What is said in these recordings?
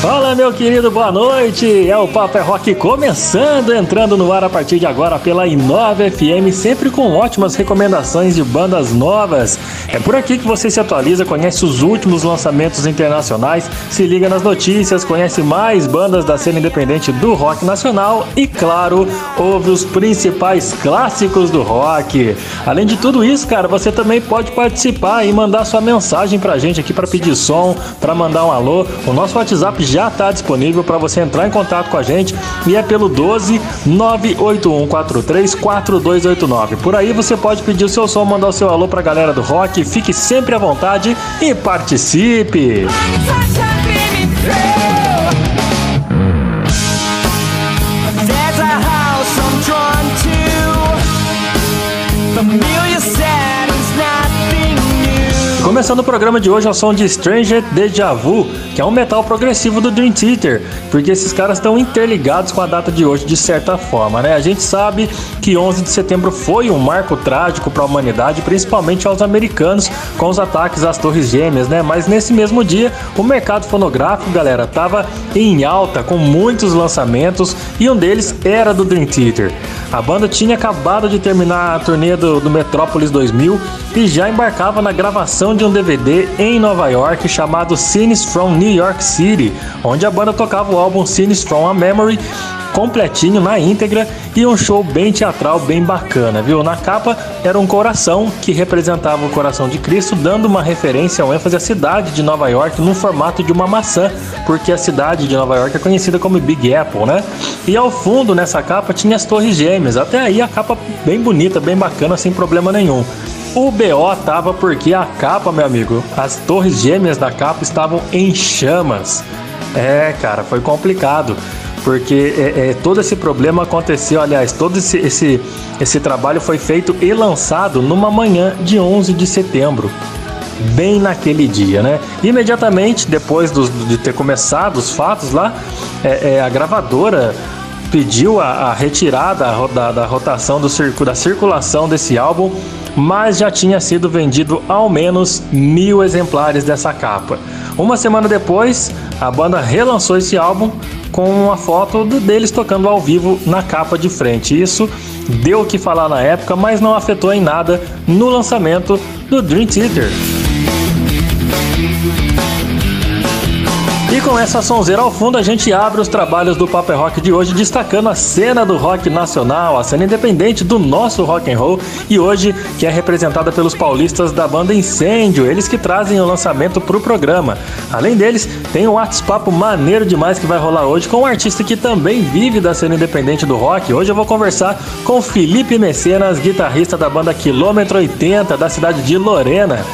Fala, meu querido, boa noite. É o Papo é Rock começando, entrando no ar a partir de agora pela Inova FM, sempre com ótimas recomendações de bandas novas. É por aqui que você se atualiza, conhece os últimos lançamentos internacionais, se liga nas notícias, conhece mais bandas da cena independente do rock nacional e, claro, ouve os principais clássicos do rock. Além de tudo isso, cara, você também pode participar e mandar sua mensagem pra gente aqui para pedir som, para mandar um alô. O nosso WhatsApp já está disponível para você entrar em contato com a gente e é pelo 12 98143 4289. Por aí você pode pedir o seu som, mandar o seu alô para a galera do rock. Fique sempre à vontade e participe! Começando o programa de hoje ao som de Stranger Deja Vu, que é um metal progressivo do Dream Theater, porque esses caras estão interligados com a data de hoje de certa forma, né? A gente sabe que 11 de setembro foi um marco trágico para a humanidade, principalmente aos americanos, com os ataques às Torres Gêmeas, né? Mas nesse mesmo dia, o mercado fonográfico, galera, tava em alta com muitos lançamentos e um deles era do Dream Theater. A banda tinha acabado de terminar a turnê do, do Metrópolis 2000 e já embarcava na gravação de um DVD em Nova York chamado Scenes from New York City, onde a banda tocava o álbum Scenes from a Memory completinho na íntegra e um show bem teatral, bem bacana, viu? Na capa era um coração que representava o coração de Cristo, dando uma referência ao ênfase à cidade de Nova York no formato de uma maçã, porque a cidade de Nova York é conhecida como Big Apple, né? E ao fundo nessa capa tinha as Torres Gêmeas, até aí a capa bem bonita, bem bacana, sem problema nenhum. O BO tava porque a capa, meu amigo, as torres gêmeas da capa estavam em chamas. É, cara, foi complicado. Porque é, é, todo esse problema aconteceu, aliás, todo esse, esse, esse trabalho foi feito e lançado numa manhã de 11 de setembro bem naquele dia, né? Imediatamente depois de ter começado os fatos lá, é, é, a gravadora pediu a, a retirada da, da, rotação do circo, da circulação desse álbum mas já tinha sido vendido ao menos mil exemplares dessa capa. Uma semana depois, a banda relançou esse álbum com uma foto deles tocando ao vivo na capa de frente. Isso deu o que falar na época, mas não afetou em nada no lançamento do Dream Theater. E com essa sonzeira ao fundo, a gente abre os trabalhos do Paper Rock de hoje, destacando a cena do rock nacional, a cena independente do nosso rock and roll, e hoje que é representada pelos paulistas da banda Incêndio, eles que trazem o lançamento para o programa. Além deles, tem um WhatsApp maneiro demais que vai rolar hoje com um artista que também vive da cena independente do rock. Hoje eu vou conversar com Felipe Mecenas, guitarrista da banda Quilômetro 80 da cidade de Lorena.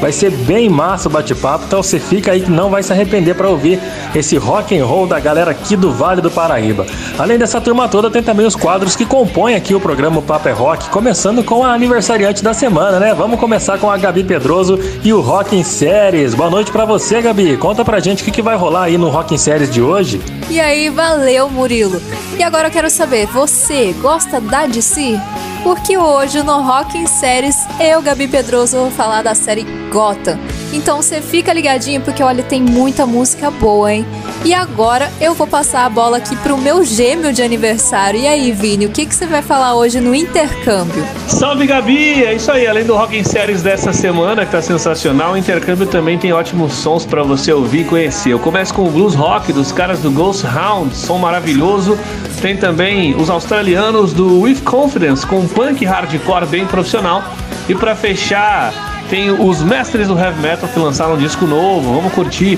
Vai ser bem massa o bate-papo, então você fica aí que não vai se arrepender para ouvir esse rock and roll da galera aqui do Vale do Paraíba. Além dessa turma toda, tem também os quadros que compõem aqui o programa Papo é Rock, começando com a aniversariante da semana, né? Vamos começar com a Gabi Pedroso e o Rock em Séries. Boa noite para você, Gabi. Conta pra gente o que, que vai rolar aí no Rock em Séries de hoje. E aí, valeu, Murilo. E agora eu quero saber, você gosta da DC? Porque hoje no Rock em Séries, eu, Gabi Pedroso, vou falar da série Gotham. Então você fica ligadinho porque olha, tem muita música boa, hein? E agora eu vou passar a bola aqui pro meu gêmeo de aniversário. E aí, Vini, o que, que você vai falar hoje no intercâmbio? Salve, Gabi! É isso aí, além do Rock em Séries dessa semana, que tá sensacional, o intercâmbio também tem ótimos sons para você ouvir e conhecer. Eu começo com o blues rock dos caras do Ghost Hound, som maravilhoso. Tem também os australianos do With Confidence, com punk hardcore bem profissional. E para fechar, tem os mestres do heavy metal que lançaram um disco novo. Vamos curtir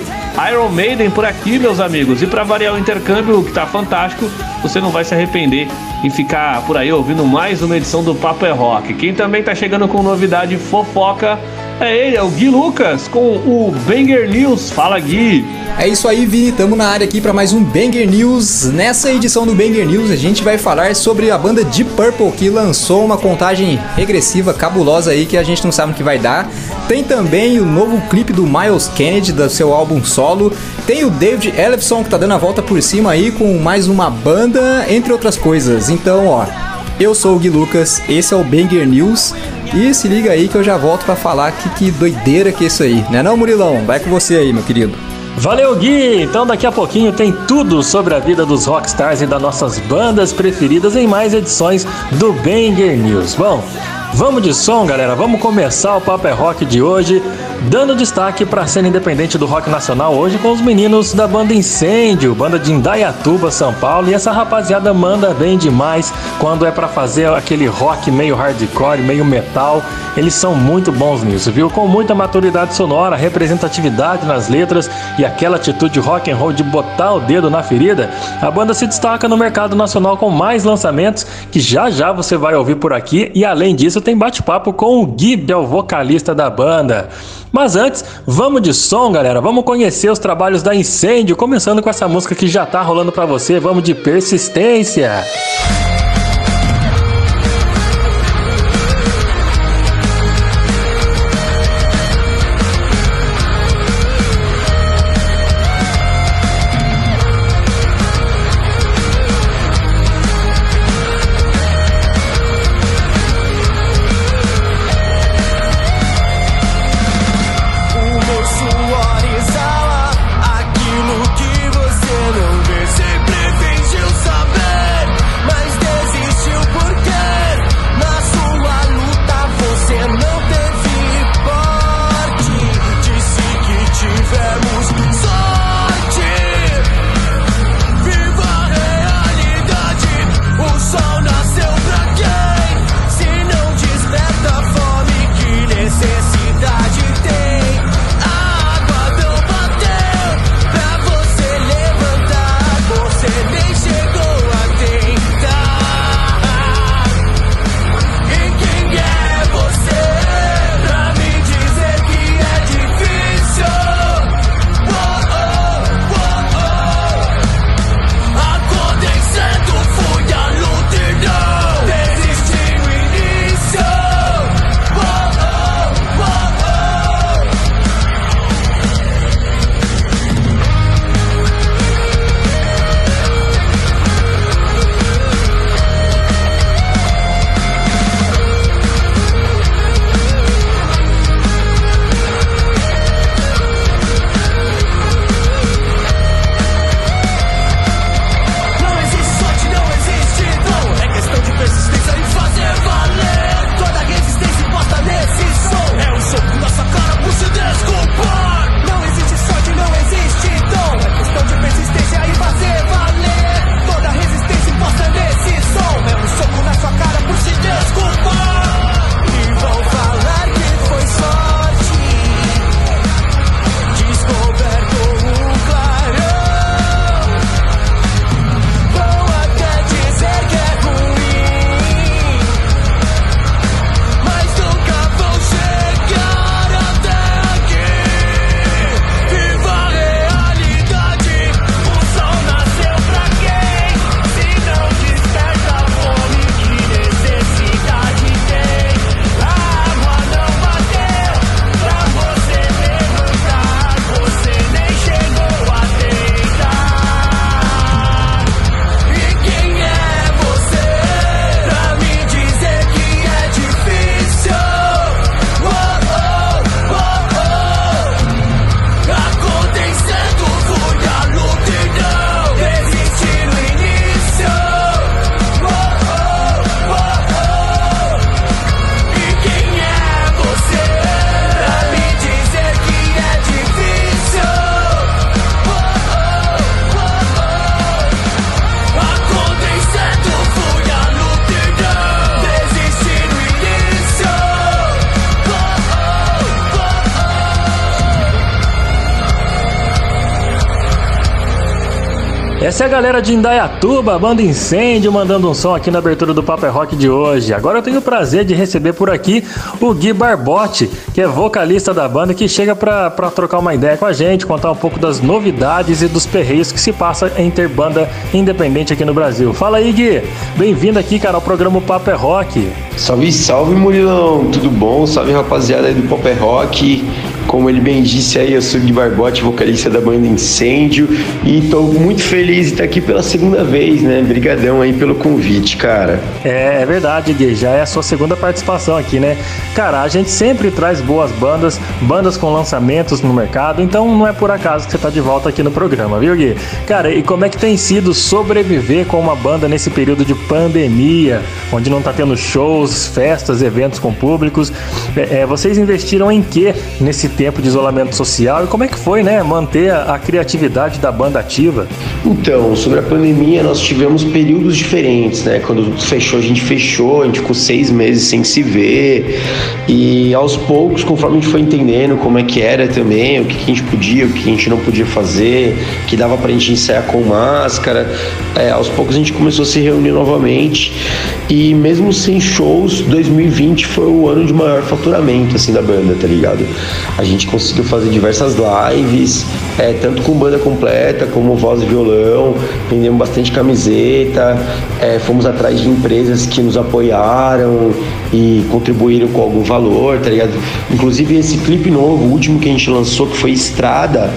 Iron Maiden por aqui, meus amigos. E para variar o intercâmbio, que tá fantástico, você não vai se arrepender em ficar por aí ouvindo mais uma edição do Papo é Rock. Quem também tá chegando com novidade fofoca É ele, é o Gui Lucas com o Banger News. Fala, Gui. É isso aí, Vini. Estamos na área aqui para mais um Banger News. Nessa edição do Banger News, a gente vai falar sobre a banda Deep Purple que lançou uma contagem regressiva cabulosa aí que a gente não sabe o que vai dar. Tem também o novo clipe do Miles Kennedy do seu álbum solo. Tem o David Ellefson que tá dando a volta por cima aí com mais uma banda, entre outras coisas. Então, ó, eu sou o Gui Lucas, esse é o Banger News. E se liga aí que eu já volto para falar que, que doideira que é isso aí, né não, Murilão? Vai com você aí, meu querido. Valeu, Gui! Então daqui a pouquinho tem tudo sobre a vida dos rockstars e das nossas bandas preferidas em mais edições do Banger News. Bom, vamos de som, galera. Vamos começar o Papo é Rock de hoje dando destaque para a cena independente do rock nacional hoje com os meninos da banda Incêndio, banda de Indaiatuba, São Paulo, e essa rapaziada manda bem demais quando é para fazer aquele rock meio hardcore, meio metal. Eles são muito bons nisso, viu? Com muita maturidade sonora, representatividade nas letras e aquela atitude rock and roll de botar o dedo na ferida, a banda se destaca no mercado nacional com mais lançamentos que já já você vai ouvir por aqui e além disso tem bate-papo com o Gui, que é o vocalista da banda. Mas antes, vamos de som, galera. Vamos conhecer os trabalhos da Incêndio, começando com essa música que já tá rolando para você. Vamos de persistência. Aquilo galera de Indaiatuba, banda Incêndio, mandando um som aqui na abertura do Paper Rock de hoje. Agora eu tenho o prazer de receber por aqui o Gui Barbotti, que é vocalista da banda, que chega pra trocar uma ideia com a gente, contar um pouco das novidades e dos perreios que se passa em ter banda independente aqui no Brasil. Fala aí, Gui. Bem-vindo aqui, cara, ao programa Paper Rock. Salve, salve, Murilão. Tudo bom? Salve, rapaziada aí do Paper Rock. Como ele bem disse aí, eu sou Gui Barbotti, vocalista da banda Incêndio, e tô muito feliz de estar aqui pela segunda vez, né? Brigadão aí pelo convite, cara. É, é verdade, Gui, já é a sua segunda participação aqui, né? Cara, a gente sempre traz boas bandas, bandas com lançamentos no mercado, então não é por acaso que você tá de volta aqui no programa, viu, Gui? Cara, e como é que tem sido sobreviver com uma banda nesse período de pandemia, onde não tá tendo shows, festas, eventos com públicos? É, é, vocês investiram em quê nesse tempo de isolamento social e como é que foi, né, manter a, a criatividade da banda ativa? Então, sobre a pandemia, nós tivemos períodos diferentes, né? Quando fechou, a gente fechou, a gente ficou seis meses sem se ver e aos poucos, conforme a gente foi entendendo como é que era também, o que, que a gente podia, o que a gente não podia fazer, que dava pra gente ensaiar com máscara, é, aos poucos a gente começou a se reunir novamente e mesmo sem shows, 2020 foi o ano de maior faturamento, assim, da banda, tá ligado? A gente conseguiu fazer diversas lives, é, tanto com banda completa como voz e violão, vendemos bastante camiseta, é, fomos atrás de empresas que nos apoiaram e contribuíram com algum valor, tá ligado? Inclusive esse clipe novo, o último que a gente lançou, que foi Estrada,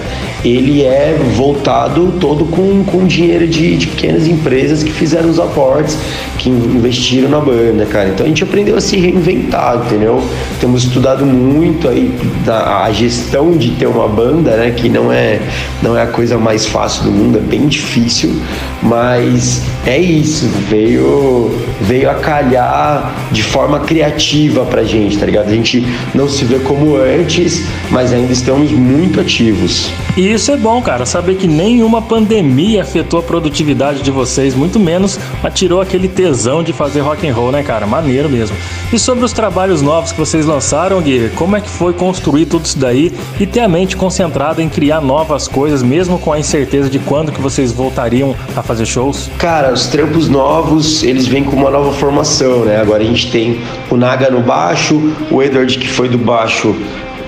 ele é voltado todo com, com dinheiro de, de pequenas empresas que fizeram os aportes, que investiram na banda, cara. Então a gente aprendeu a se reinventar, entendeu? Temos estudado muito aí a gestão de ter uma banda, né? Que não é, não é a coisa mais fácil do mundo, é bem difícil, mas é isso, veio, veio a calhar de forma criativa pra gente, tá ligado? A gente não se vê como antes, mas ainda estamos muito ativos. E isso é bom, cara, saber que nenhuma pandemia afetou a produtividade de vocês, muito menos tirou aquele tesão de fazer rock and roll, né, cara? Maneiro mesmo. E sobre os trabalhos novos que vocês lançaram, Gui, como é que foi construir tudo isso daí e ter a mente concentrada em criar novas coisas, mesmo com a incerteza de quando que vocês voltariam a fazer shows? Cara, os trampos novos, eles vêm com uma nova formação, né? Agora a gente tem o Naga no baixo, o Edward que foi do baixo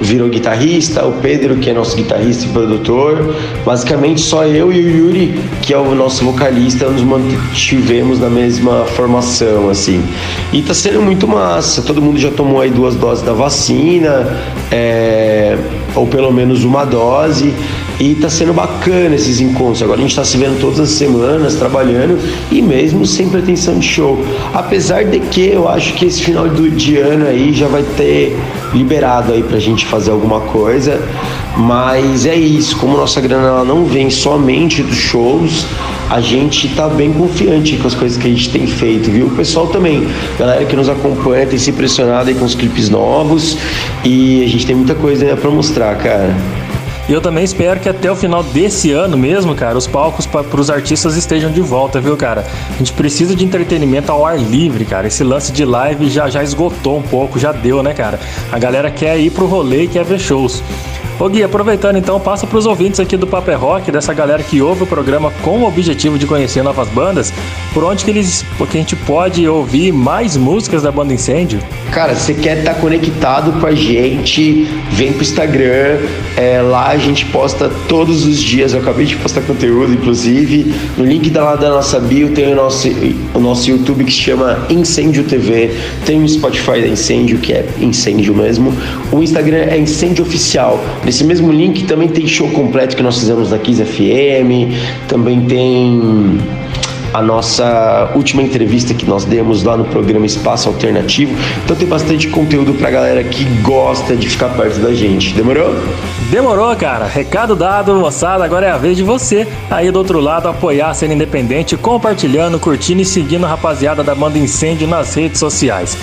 virou guitarrista, o Pedro, que é nosso guitarrista e produtor. Basicamente, só eu e o Yuri, que é o nosso vocalista, nos mantivemos na mesma formação, assim. E tá sendo muito massa. Todo mundo já tomou aí duas doses da vacina, é... ou pelo menos uma dose. E tá sendo bacana esses encontros. Agora a gente tá se vendo todas as semanas, trabalhando e mesmo sem pretensão de show. Apesar de que eu acho que esse final do, de ano aí já vai ter liberado aí pra gente fazer alguma coisa. Mas é isso, como nossa grana não vem somente dos shows, a gente tá bem confiante com as coisas que a gente tem feito, viu? O pessoal também, galera que nos acompanha tem se impressionado aí com os clipes novos e a gente tem muita coisa para mostrar, cara. E eu também espero que até o final desse ano mesmo, cara, os palcos para os artistas estejam de volta, viu, cara? A gente precisa de entretenimento ao ar livre, cara. Esse lance de live já, já esgotou um pouco, já deu, né, cara? A galera quer ir pro rolê e quer ver shows. Ô Gui, aproveitando então, passa para os ouvintes aqui do Paper Rock, dessa galera que ouve o programa com o objetivo de conhecer novas bandas, por onde que eles, que a gente pode ouvir mais músicas da banda Incêndio? Cara, você quer estar tá conectado com a gente, vem pro Instagram, é, lá a gente posta todos os dias, eu acabei de postar conteúdo, inclusive, no link da lá da nossa bio tem o nosso, o nosso YouTube que se chama Incêndio TV, tem o Spotify da Incêndio, que é Incêndio mesmo, o Instagram é Incêndio Oficial, Nesse mesmo link também tem show completo que nós fizemos na Kiss FM, também tem a nossa última entrevista que nós demos lá no programa Espaço Alternativo. Então tem bastante conteúdo pra galera que gosta de ficar perto da gente. Demorou? Demorou, cara. Recado dado, moçada. Agora é a vez de você aí do outro lado apoiar a cena independente, compartilhando, curtindo e seguindo a rapaziada da banda Incêndio nas redes sociais.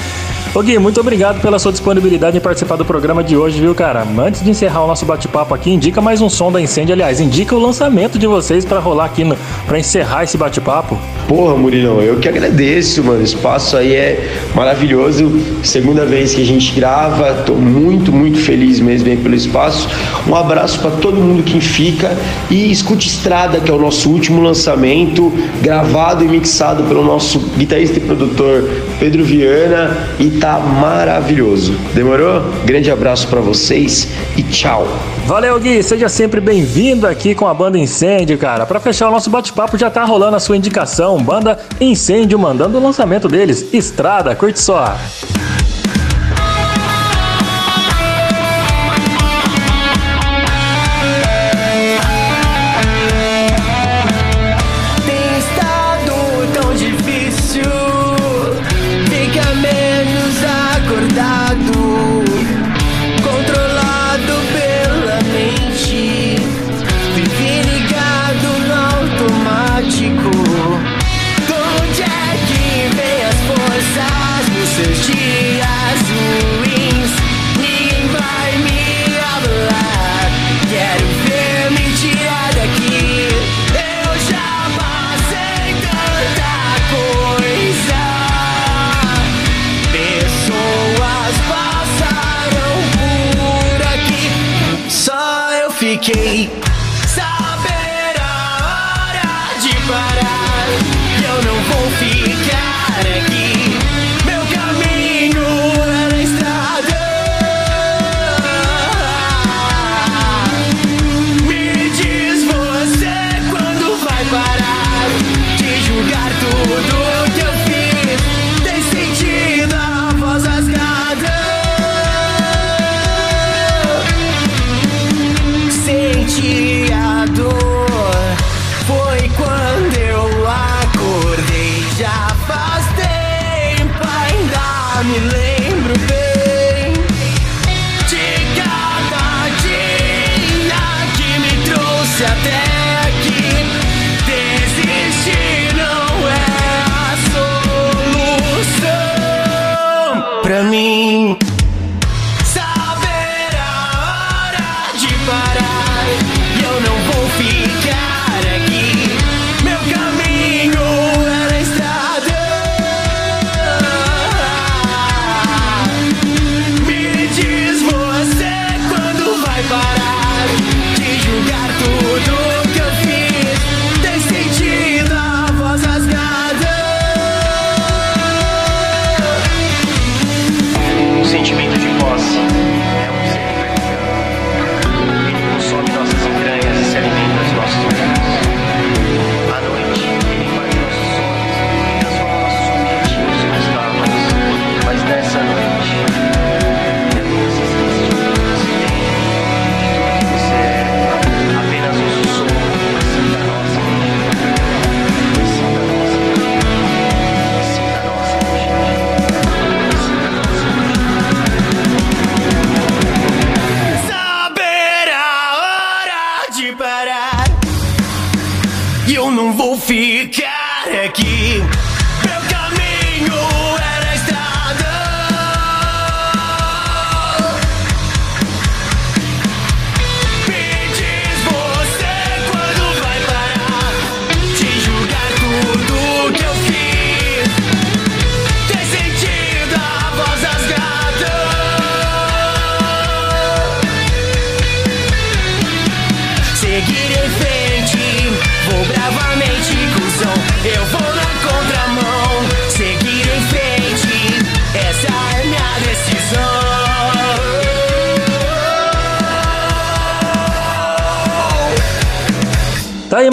Ô Gui, muito obrigado pela sua disponibilidade em participar do programa de hoje, viu, cara? Antes de encerrar o nosso bate-papo aqui, indica mais um som da Incêndio. Aliás, indica o lançamento de vocês para rolar aqui no, pra encerrar esse bate-papo. Porra, Murilão, eu que agradeço, mano. O espaço aí é maravilhoso. Segunda vez que a gente grava, tô muito, muito feliz mesmo aí pelo espaço. Um abraço para todo mundo que fica e escute Estrada, que é o nosso último lançamento, gravado e mixado pelo nosso guitarrista e produtor Pedro Viana e tá maravilhoso. Demorou? Grande abraço para vocês e tchau. Valeu, Gui. Seja sempre bem-vindo aqui com a banda Incêndio, cara. Para fechar o nosso bate-papo, já tá rolando a sua indicação. Banda Incêndio mandando o lançamento deles. Estrada, curte só.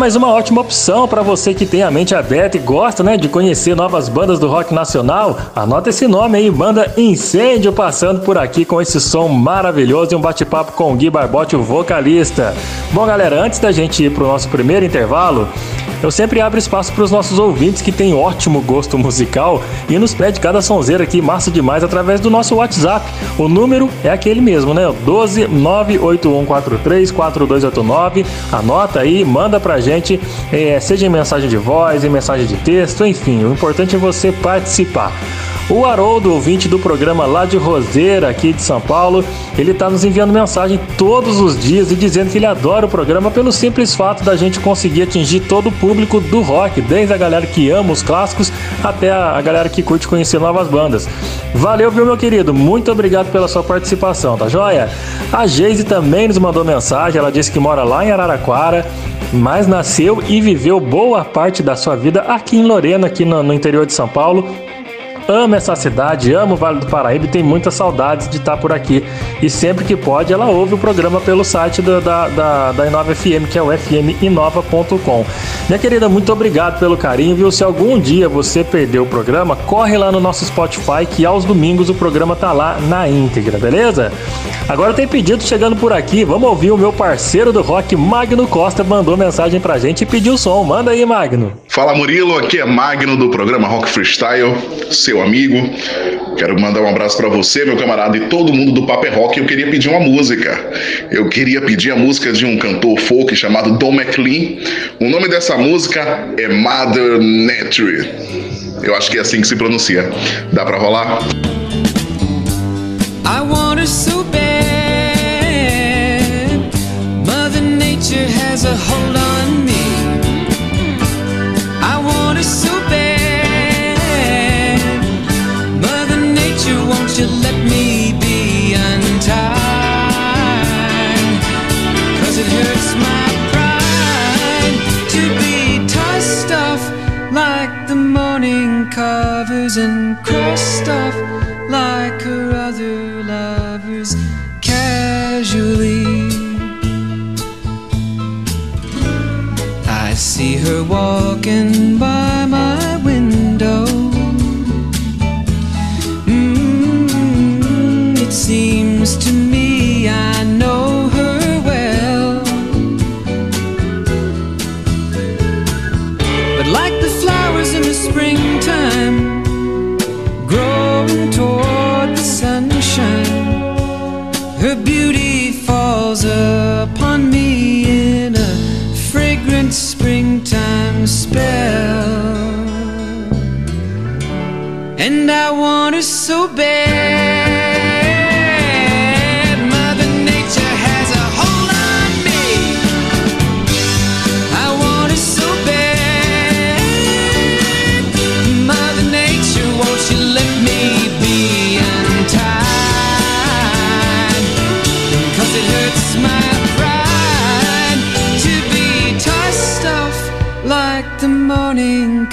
Mais uma ótima opção para você que tem a mente aberta e gosta, né, de conhecer novas bandas do rock nacional. Anota esse nome aí, banda Incêndio, passando por aqui com esse som maravilhoso e um bate-papo com o Gui Barbotti, o vocalista. Bom, galera, antes da gente ir pro nosso primeiro intervalo, eu sempre abro espaço para os nossos ouvintes que têm ótimo gosto musical e nos pede cada sonzeira aqui, massa demais, através do nosso WhatsApp. O número é aquele mesmo, né? 12 98143 4289. Anota aí, manda pra gente, é, seja em mensagem de voz, em mensagem de texto, enfim, o importante é você participar. O Haroldo, ouvinte do programa lá de Roseira, aqui de São Paulo, ele tá nos enviando mensagem todos os dias e dizendo que ele adora o programa pelo simples fato da gente conseguir atingir todo o público do rock, desde a galera que ama os clássicos até a galera que curte conhecer novas bandas. Valeu, viu, meu querido? Muito obrigado pela sua participação, tá joia? A Geise também nos mandou mensagem, ela disse que mora lá em Araraquara, mas nasceu e viveu boa parte da sua vida aqui em Lorena, aqui no, no interior de São Paulo ama essa cidade, ama o Vale do Paraíba e tem muitas saudades de estar por aqui. E sempre que pode, ela ouve o programa pelo site da, da, da, da Inova FM, que é o fminova.com. Minha querida, muito obrigado pelo carinho, viu? Se algum dia você perdeu o programa, corre lá no nosso Spotify, que aos domingos o programa tá lá na íntegra, beleza? Agora tem pedido chegando por aqui. Vamos ouvir o meu parceiro do rock, Magno Costa, mandou mensagem pra gente e pediu som. Manda aí, Magno. Fala Murilo, aqui é Magno do programa Rock Freestyle, seu amigo. Quero mandar um abraço para você, meu camarada, e todo mundo do Paper Rock. Eu queria pedir uma música. Eu queria pedir a música de um cantor folk chamado Don McLean. O nome dessa música é Mother Nature. Eu acho que é assim que se pronuncia. Dá para rolar? I want so bad. Mother Nature has a hold on like the morning covers and crossed off like her other lovers casually. I see her walking by my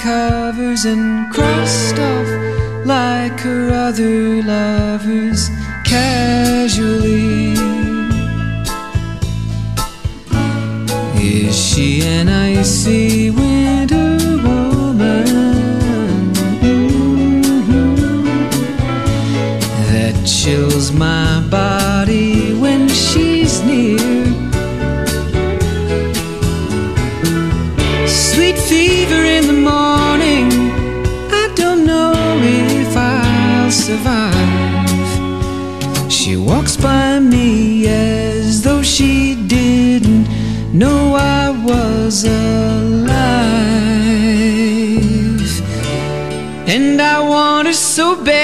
covers and crossed off like her other lovers casually. Want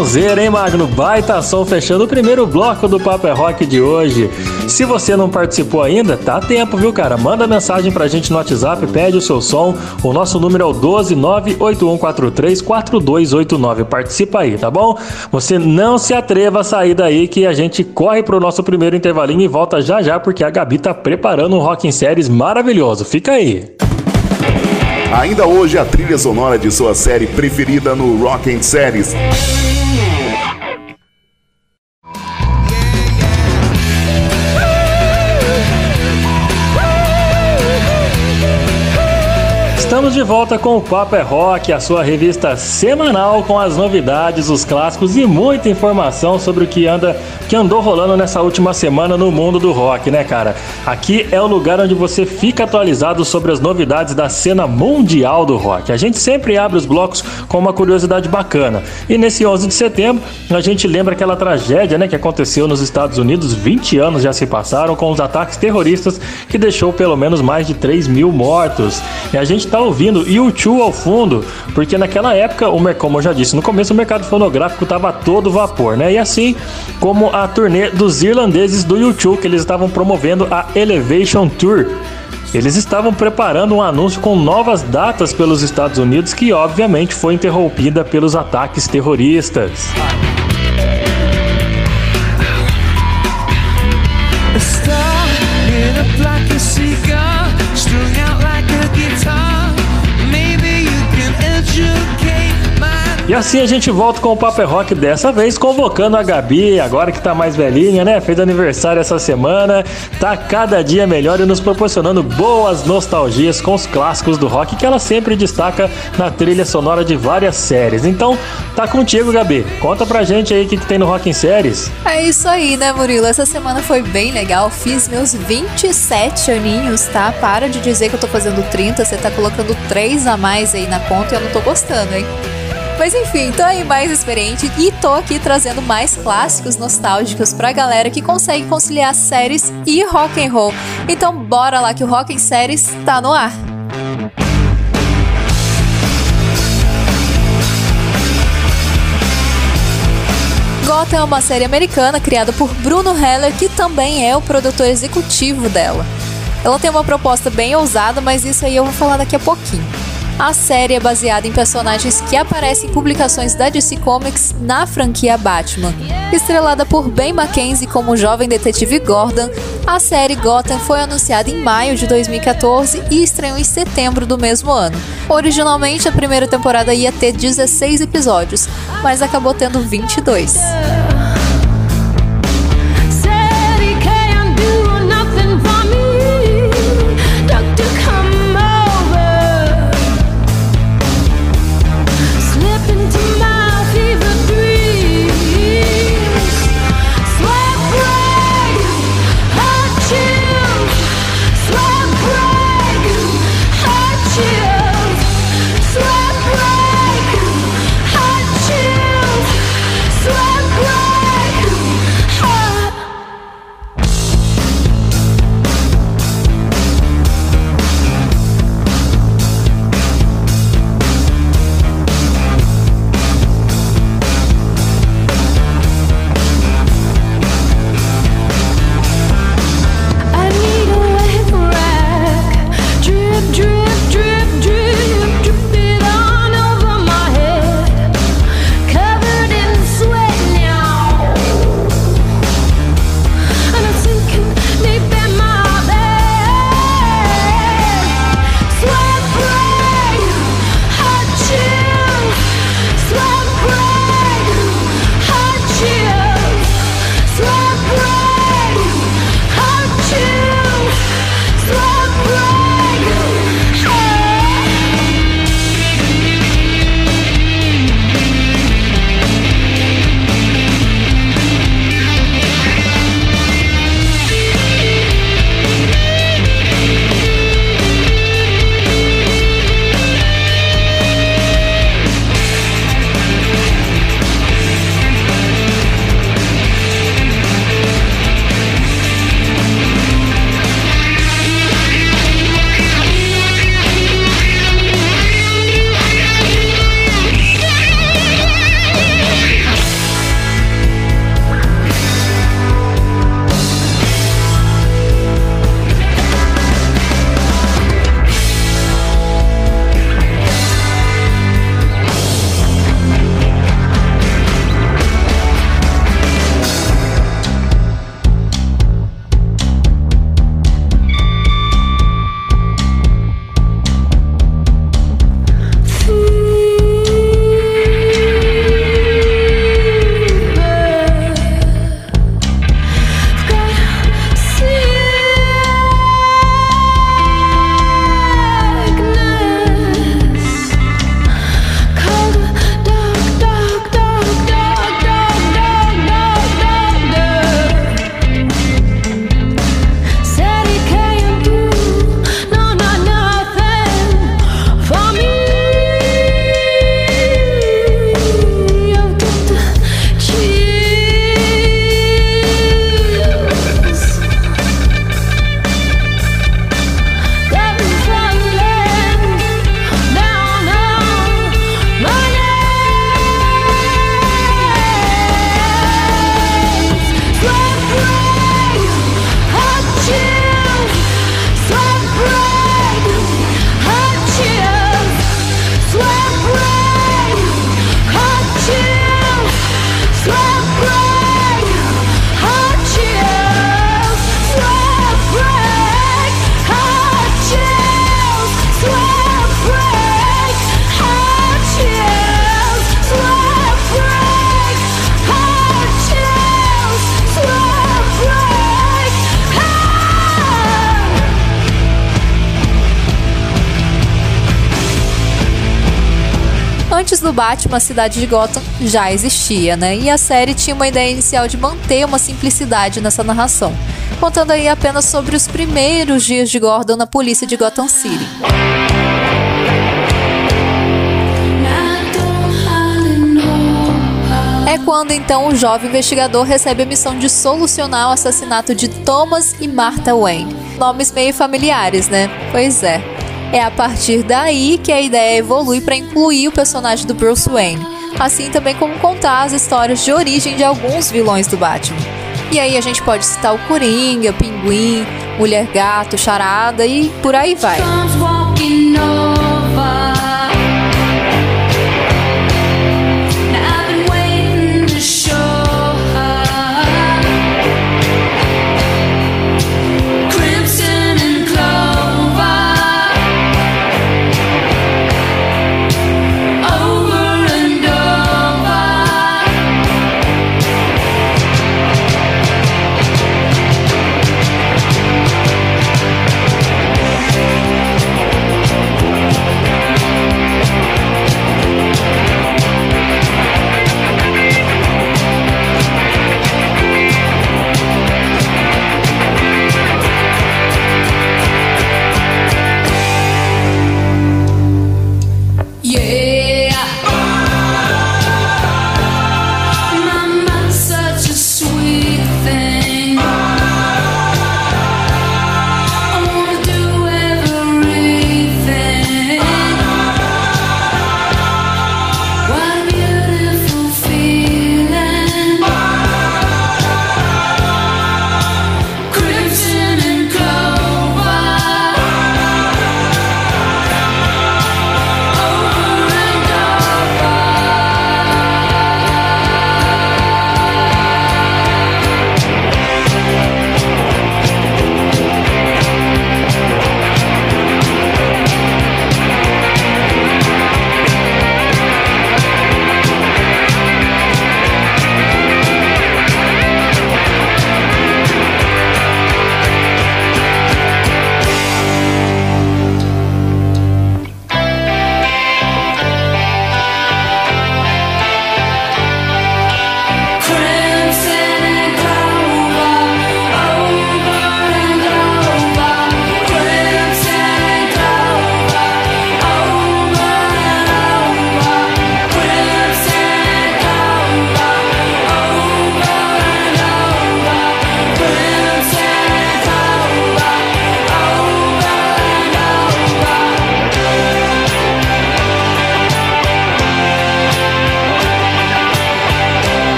sonzeira, hein, Magno? Baita som fechando o primeiro bloco do Papo é Rock de hoje. Se você não participou ainda, tá tempo, viu, cara? Manda mensagem pra gente no WhatsApp, pede o seu som. O nosso número é o 12981434289. Participa aí, tá bom? Você não se atreva a sair daí que a gente corre pro nosso primeiro intervalinho e volta já já, porque a Gabi tá preparando um Rock em Séries maravilhoso. Fica aí. Ainda hoje a trilha sonora de sua série preferida no Rock and Series. Volta com o Papo é Rock, a sua revista semanal com as novidades, os clássicos e muita informação sobre o que anda, que andou rolando nessa última semana no mundo do rock, né, cara? Aqui é o lugar onde você fica atualizado sobre as novidades da cena mundial do rock. A gente sempre abre os blocos com uma curiosidade bacana. E nesse 11 de setembro, a gente lembra aquela tragédia, né, que aconteceu nos Estados Unidos, 20 anos já se passaram com os ataques terroristas que deixou pelo menos mais de 3 mil mortos. E a gente tá ouvindo U2 ao fundo, porque naquela época, como eu já disse no começo, o mercado fonográfico estava todo vapor, né? E assim como a turnê dos irlandeses do U2, que eles estavam promovendo a Elevation Tour. Eles estavam preparando um anúncio com novas datas pelos Estados Unidos, que obviamente foi interrompida pelos ataques terroristas. E assim a gente volta com o Paper é Rock dessa vez, convocando a Gabi, agora que tá mais velhinha, né? Fez aniversário essa semana, tá cada dia melhor e nos proporcionando boas nostalgias com os clássicos do rock que ela sempre destaca na trilha sonora de várias séries. Então, tá contigo, Gabi. Conta pra gente aí o que, que tem no Rock em Séries. É isso aí, né, Murilo? Essa semana foi bem legal. Fiz meus 27 aninhos, tá? Para de dizer que eu tô fazendo 30, você tá colocando 3 a mais aí na conta e eu não tô gostando, hein? Mas enfim, tô aí mais experiente e tô aqui trazendo mais clássicos nostálgicos pra galera que consegue conciliar séries e rock and roll. Então bora lá que o Rock em Séries tá no ar. Gotham é uma série americana criada por Bruno Heller, que também é o produtor executivo dela. Ela tem uma proposta bem ousada, mas isso aí eu vou falar daqui a pouquinho. A série é baseada em personagens que aparecem em publicações da DC Comics na franquia Batman. Estrelada por Ben McKenzie como o jovem detetive Gordon, a série Gotham foi anunciada em maio de 2014 e estreou em setembro do mesmo ano. Originalmente, a primeira temporada ia ter 16 episódios, mas acabou tendo 22. Batman, cidade de Gotham já existia, né? E a série tinha uma ideia inicial de manter uma simplicidade nessa narração, contando aí apenas sobre os primeiros dias de Gordon na polícia de Gotham City. É quando então o jovem investigador recebe a missão de solucionar o assassinato de Thomas e Martha Wayne. Nomes meio familiares, né? Pois é. É a partir daí que a ideia evolui para incluir o personagem do Bruce Wayne, assim também como contar as histórias de origem de alguns vilões do Batman. E aí a gente pode citar o Coringa, Pinguim, Mulher Gato, Charada e por aí vai.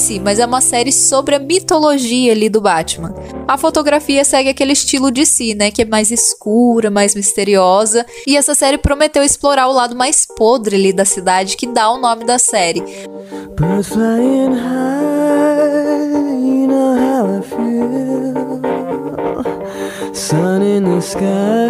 Si, mas é uma série sobre a mitologia ali do Batman. A fotografia segue aquele estilo de si, né, que é mais escura, mais misteriosa, e essa série prometeu explorar o lado mais podre ali da cidade que dá o nome da série. Sun in the sky,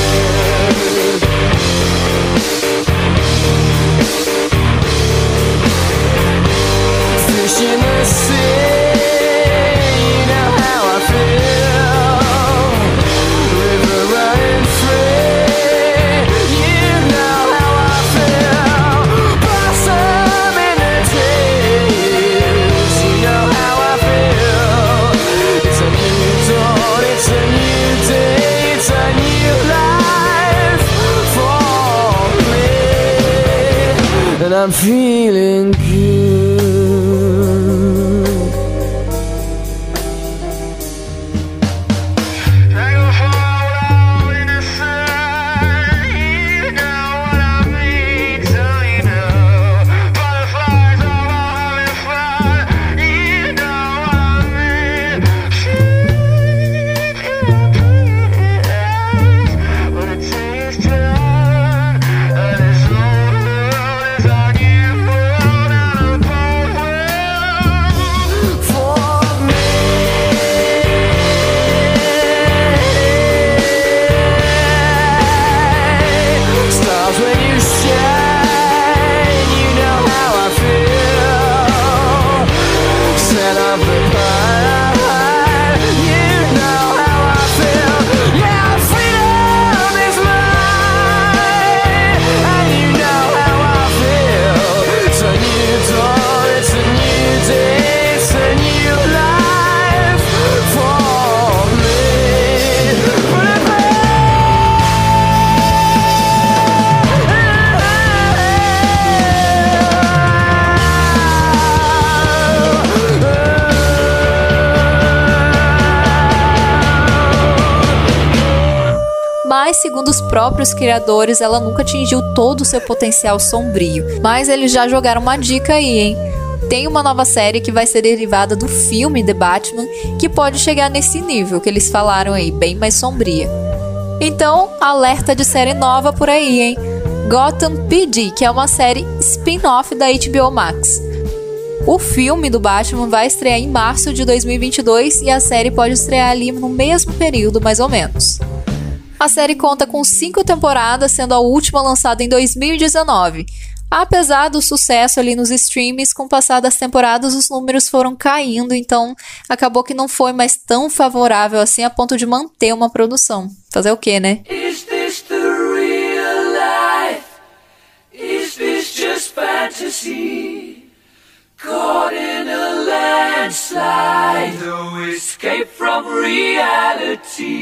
I'm feeling segundo próprios criadores, ela nunca atingiu todo o seu potencial sombrio. Mas eles já jogaram uma dica aí, hein? Tem uma nova série que vai ser derivada do filme The Batman, que pode chegar nesse nível que eles falaram aí, bem mais sombria. Então, alerta de série nova por aí, hein? Gotham PD, que é uma série spin-off da HBO Max. O filme do Batman vai estrear em março de 2022 e a série pode estrear ali no mesmo período, mais ou menos. A série conta com cinco temporadas, sendo a última lançada em 2019. Apesar do sucesso ali nos streams, com o passar das temporadas os números foram caindo, então acabou que não foi mais tão favorável assim a ponto de manter uma produção. Fazer o quê, né? Is this the real life? Is this just fantasy? Caught in a landslide, no escape from reality.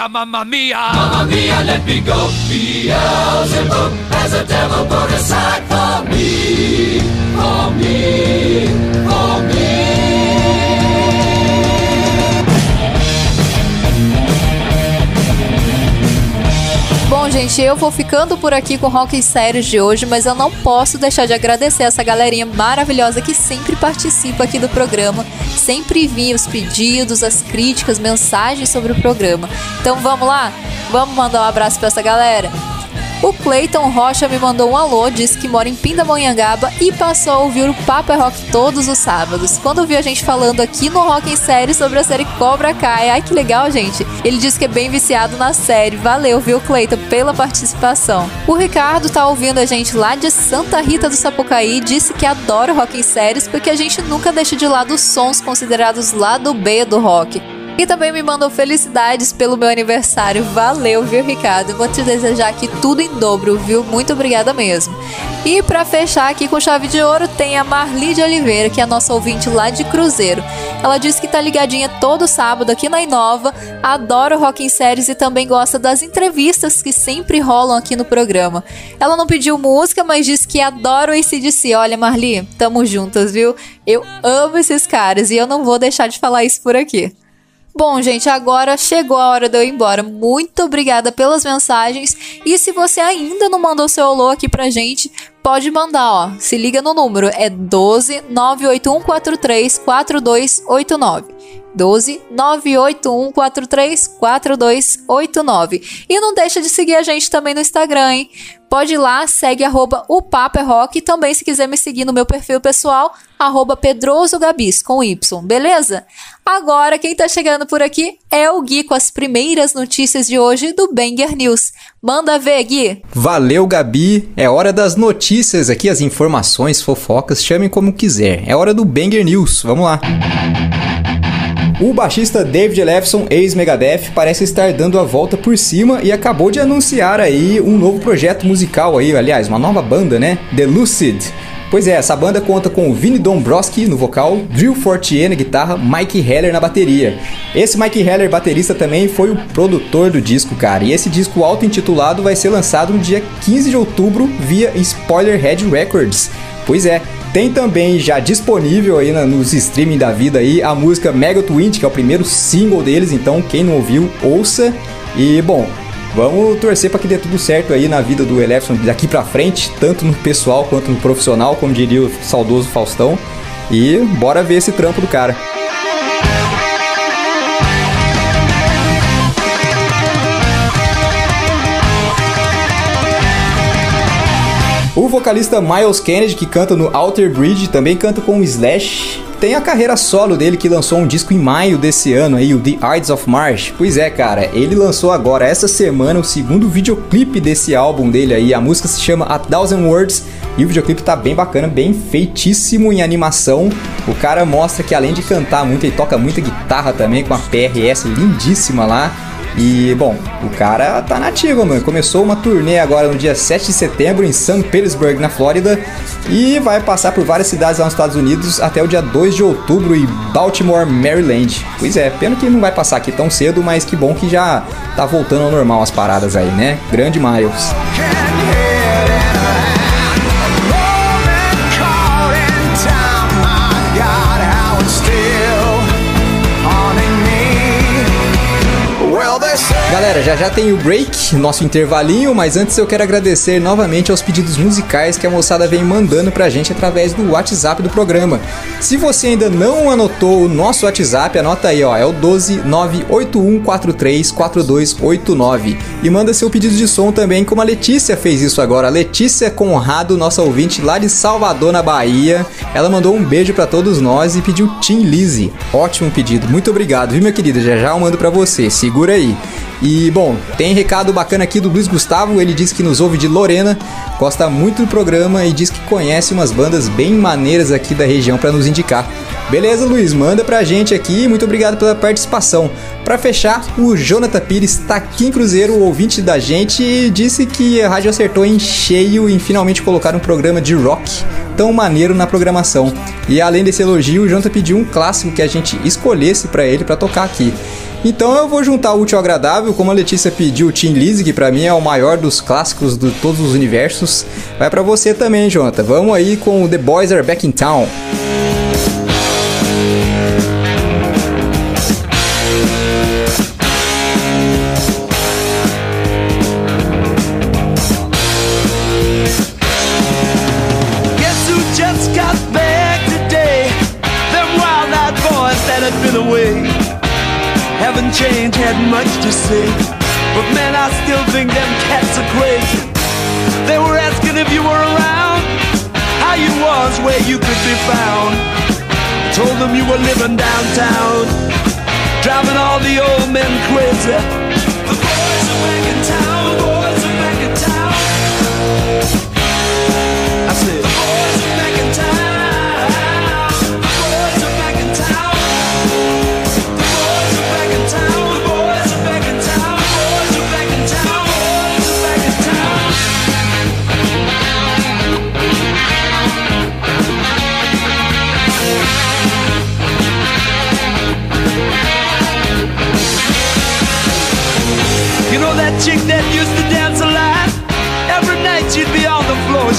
Mia, mamma mia. Mamma mia, let me go. Beelzebub has a devil put aside for me. For me. For me. gente, eu vou ficando por aqui com Rock Sérios de hoje, mas eu não posso deixar de agradecer essa galerinha maravilhosa que sempre participa aqui do programa, sempre envia os pedidos, as críticas, mensagens sobre o programa. Então vamos lá? Vamos mandar um abraço para essa galera? O Cleiton Rocha me mandou um alô, disse que mora em Pindamonhangaba e passou a ouvir o Papa Rock todos os sábados. Quando viu a gente falando aqui no Rock em Série sobre a série Cobra Kai, ai que legal, gente. Ele disse que é bem viciado na série. Valeu, viu, Cleiton, pela participação. O Ricardo tá ouvindo a gente lá de Santa Rita do Sapucaí, disse que adora Rock em Séries porque a gente nunca deixa de lado os sons considerados lado B do rock. E também me mandou felicidades pelo meu aniversário. Valeu, viu, Ricardo? Vou te desejar aqui tudo em dobro, viu? Muito obrigada mesmo. E para fechar aqui com chave de ouro, tem a Marli de Oliveira, que é a nossa ouvinte lá de Cruzeiro. Ela disse que tá ligadinha todo sábado aqui na Inova, adora o Rock em Séries e também gosta das entrevistas que sempre rolam aqui no programa. Ela não pediu música, mas disse que adora o ACDC. Olha, Marli, tamo juntas, viu? Eu amo esses caras e eu não vou deixar de falar isso por aqui. Bom, gente, agora chegou a hora de eu ir embora. Muito obrigada pelas mensagens. E se você ainda não mandou seu alô aqui pra gente, pode mandar, ó. Se liga no número, é 12 98143 4289. 12 981 43 4289. E não deixa de seguir a gente também no Instagram, hein? Pode ir lá, segue arroba o Papo é Rock e também se quiser me seguir no meu perfil pessoal, arroba Pedroso Gabis, com Y, beleza? Agora, quem tá chegando por aqui é o Gui com as primeiras notícias de hoje do Banger News. Manda ver, Gui! Valeu, Gabi! É hora das notícias aqui, as informações, fofocas, chamem como quiser. É hora do Banger News, vamos lá! O baixista David Lefson, ex-Megadeth, parece estar dando a volta por cima e acabou de anunciar aí um novo projeto musical aí, aliás, uma nova banda, né? The Lucid. Pois é, essa banda conta com Vinny Dombrowski no vocal, Drew Fortier na guitarra, Mike Heller na bateria. Esse Mike Heller, baterista, também foi o produtor do disco, cara. E esse disco auto-intitulado vai ser lançado no dia 15 de outubro via Spoilerhead Records. Pois é, tem também já disponível aí na, nos streaming da vida aí a música Mega Twin, que é o primeiro single deles, então quem não ouviu, ouça. E bom, vamos torcer para que dê tudo certo aí na vida do Elefson daqui para frente, tanto no pessoal quanto no profissional, como diria o saudoso Faustão. E bora ver esse trampo do cara. O vocalista Miles Kennedy, que canta no Alter Bridge, também canta com o Slash. Tem a carreira solo dele que lançou um disco em maio desse ano aí, o The Ides of March. Pois é, cara, ele lançou agora essa semana o segundo videoclipe desse álbum dele aí. A música se chama A Thousand Words e o videoclipe tá bem bacana, bem feitíssimo em animação. O cara mostra que além de cantar muito, ele toca muita guitarra também com a PRS lindíssima lá. E, bom, o cara tá nativo, mano. Começou uma turnê agora no dia 7 de setembro em St. Petersburg, na Flórida, e vai passar por várias cidades lá nos Estados Unidos até o dia 2 de outubro em Baltimore, Maryland. Pois é, pena que não vai passar aqui tão cedo, mas que bom que já tá voltando ao normal as paradas aí, né? Grande Miles. Galera, já já tem o break, nosso intervalinho, mas antes eu quero agradecer novamente aos pedidos musicais que a moçada vem mandando pra gente através do WhatsApp do programa. Se você ainda não anotou o nosso WhatsApp, anota aí, ó, é o 12981434289 e manda seu pedido de som também, como a Letícia fez isso agora. A Letícia Conrado, nossa ouvinte lá de Salvador, na Bahia, ela mandou um beijo para todos nós e pediu Tim Lizzy. Ótimo pedido, muito obrigado, viu, minha querida? Já já eu mando para você, segura aí. E bom, tem recado bacana aqui do Luiz Gustavo. Ele diz que nos ouve de Lorena, gosta muito do programa e diz que conhece umas bandas bem maneiras aqui da região para nos indicar. Beleza, Luiz, manda pra gente aqui. Muito obrigado pela participação. Para fechar, o Jonathan Pires está aqui em Cruzeiro, ouvinte da gente, e disse que a rádio acertou em cheio em finalmente colocar um programa de rock tão maneiro na programação. E além desse elogio, o Jonathan pediu um clássico que a gente escolhesse para ele para tocar aqui. Então eu vou juntar o útil ao agradável, como a Letícia pediu Tim Lizzy, que pra mim é o maior dos clássicos de todos os universos. Vai para você também, Jonathan. Vamos aí com The Boys Are Back in Town. To say. But man, I still think them cats are crazy. They were asking if you were around, how you was, where you could be found. Told them you were living downtown, driving all the old men crazy.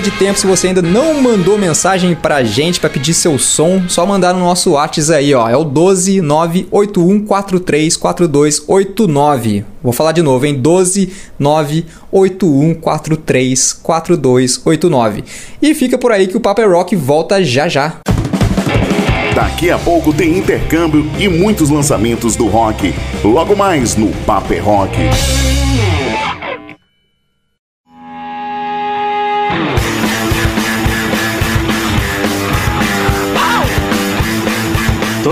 Perde tempo se você ainda não mandou mensagem pra gente pra pedir seu som, só mandar no nosso WhatsApp aí, ó. É o 12981434289. Vou falar de novo, hein? 12981434289. E fica por aí que o Paper Rock volta já já. Daqui a pouco tem intercâmbio e muitos lançamentos do rock. Logo mais no Paper Rock.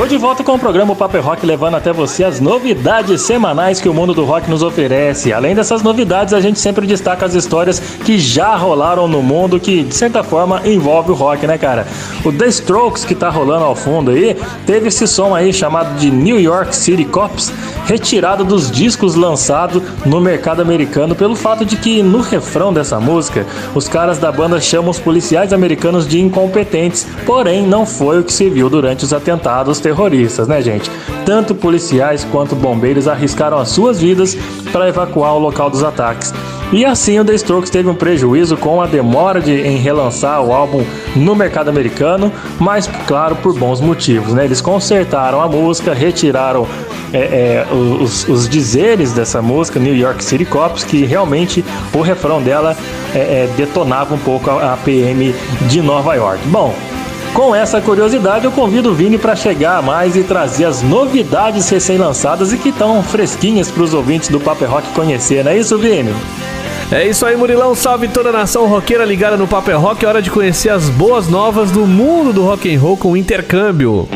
De volta com o programa Paper Rock levando até você as novidades semanais que o mundo do rock nos oferece. Além dessas novidades, a gente sempre destaca as histórias que já rolaram no mundo que, de certa forma, envolve o rock, né, cara? O The Strokes que tá rolando ao fundo aí, teve esse som aí chamado de New York City Cops, retirado dos discos lançados no mercado americano pelo fato de que no refrão dessa música, os caras da banda chamam os policiais americanos de incompetentes, porém não foi o que se viu durante os atentados terroristas, né, gente? Tanto policiais quanto bombeiros arriscaram as suas vidas para evacuar o local dos ataques. E assim o The Strokes teve um prejuízo com a demora de, em relançar o álbum no mercado americano, mas claro, por bons motivos. Né? Eles consertaram a música, retiraram é, é, os, os, dizeres dessa música, New York City Cops, que realmente o refrão dela é, é detonava um pouco a, a PM de Nova York. Bom, com essa curiosidade, eu convido o Vini para chegar a mais e trazer as novidades recém-lançadas e que estão fresquinhas para os ouvintes do Paper Rock conhecer, não é isso, Vini? É isso aí, Murilão. Salve toda a nação roqueira ligada no Paper Rock. É hora de conhecer as boas novas do mundo do rock and roll com o intercâmbio.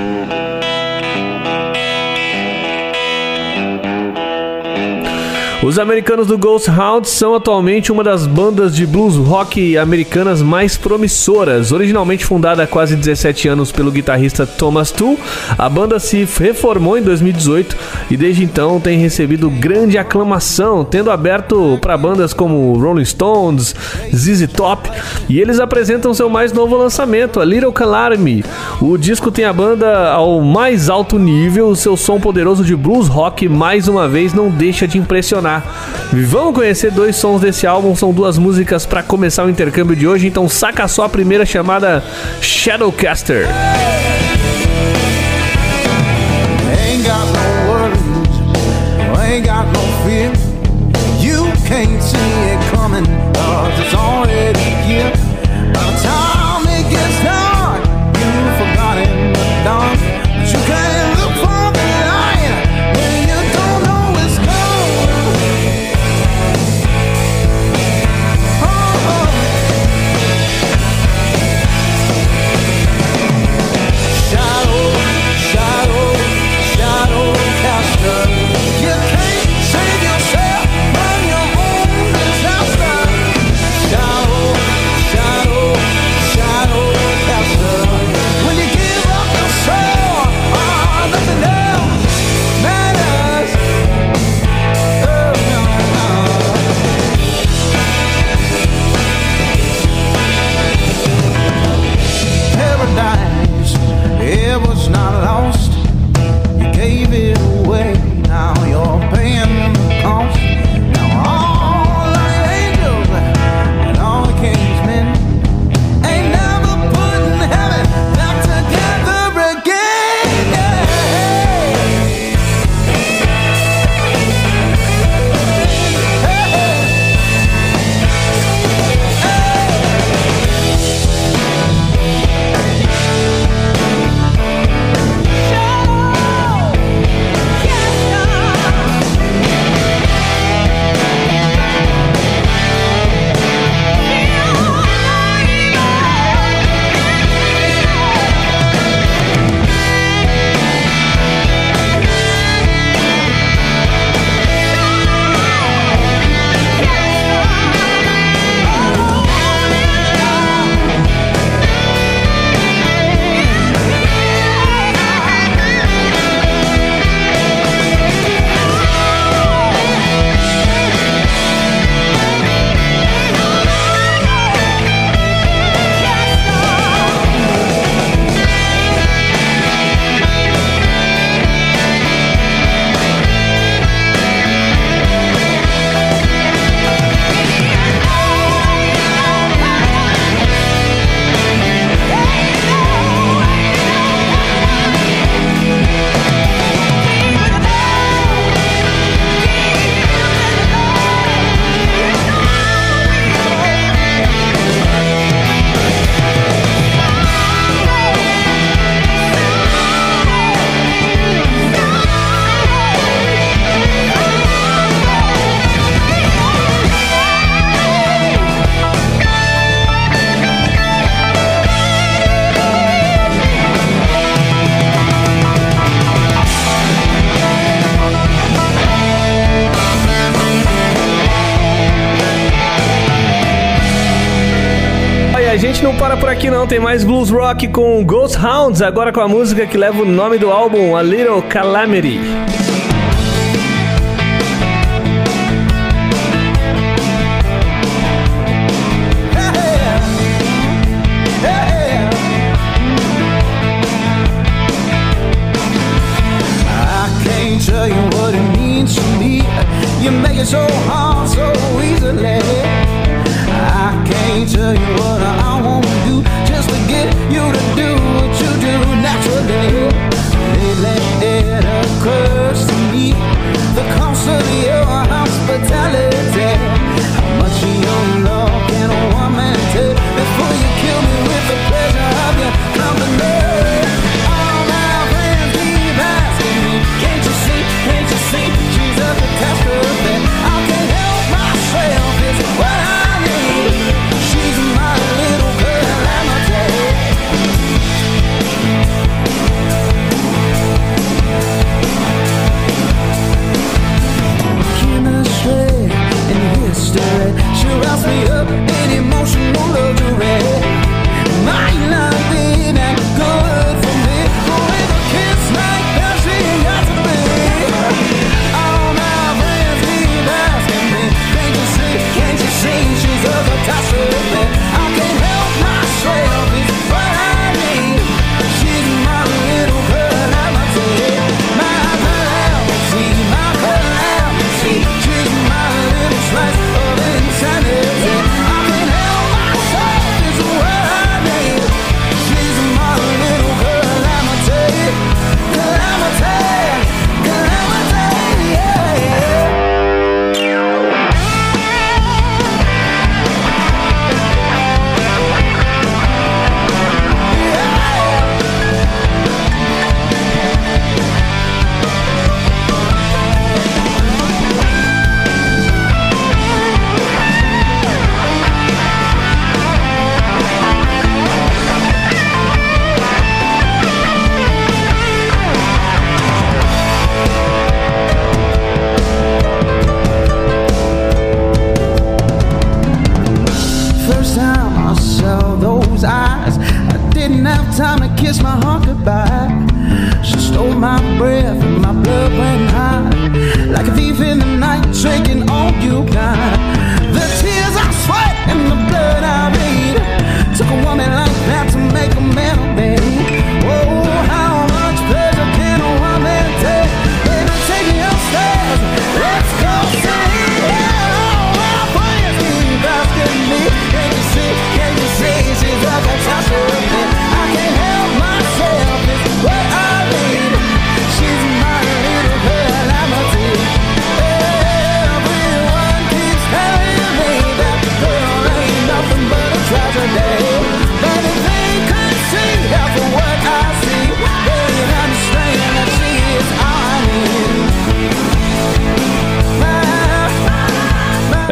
Os americanos do Ghost Hound são atualmente uma das bandas de blues rock americanas mais promissoras. Originalmente fundada há quase 17 anos pelo guitarrista Thomas Tull, a banda se reformou em 2018 e desde então tem recebido grande aclamação, tendo aberto para bandas como Rolling Stones, ZZ Top, e eles apresentam seu mais novo lançamento, a Little Calamity. O disco tem a banda ao mais alto nível, seu som poderoso de blues rock mais uma vez não deixa de impressionar. Vamos conhecer dois sons desse álbum, são duas músicas para começar o intercâmbio de hoje, então saca só a primeira chamada Shadowcaster. Ain't a gente não para por aqui não, tem mais blues rock com Ghost Hounds, agora com a música que leva o nome do álbum, A Little Calamity.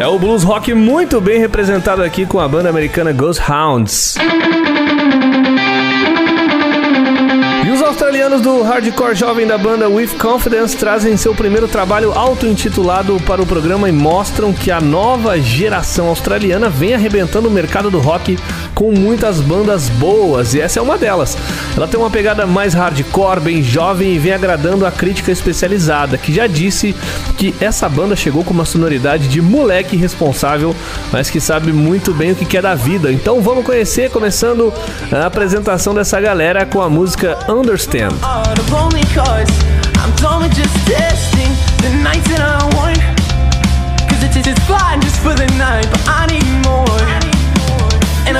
É o blues rock muito bem representado aqui com a banda americana Ghost Hounds. E os australianos do hardcore jovem da banda With Confidence trazem seu primeiro trabalho auto-intitulado para o programa e mostram que a nova geração australiana vem arrebentando o mercado do rock com muitas bandas boas, e essa é uma delas. Ela tem uma pegada mais hardcore, bem jovem e vem agradando a crítica especializada, que já disse que essa banda chegou com uma sonoridade de moleque responsável, mas que sabe muito bem o que quer da vida. Então vamos conhecer, começando a apresentação dessa galera com a música Understand. The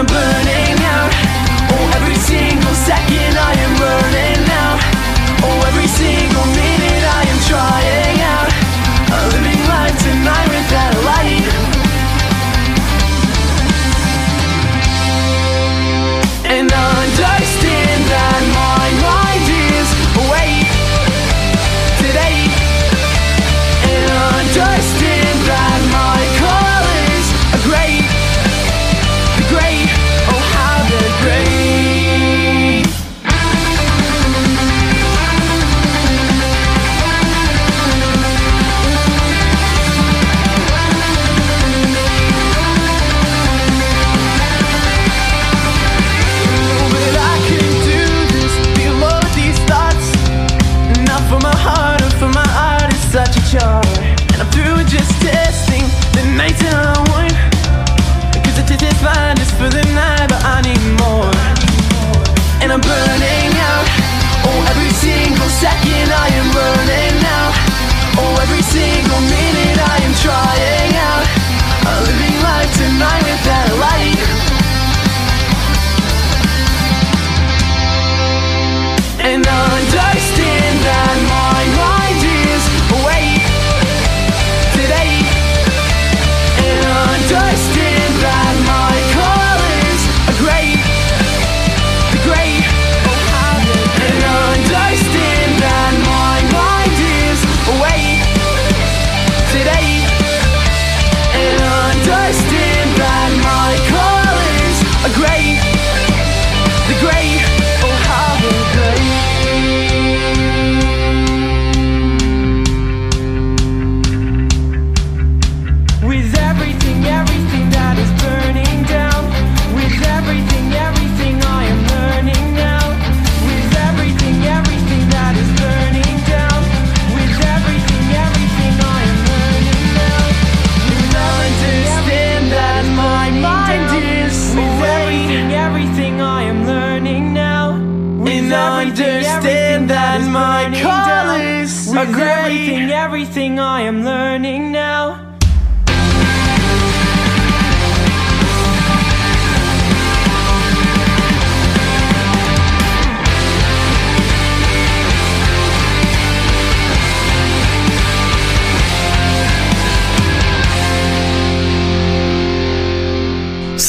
I'm burning out. Oh, every single second I am burning.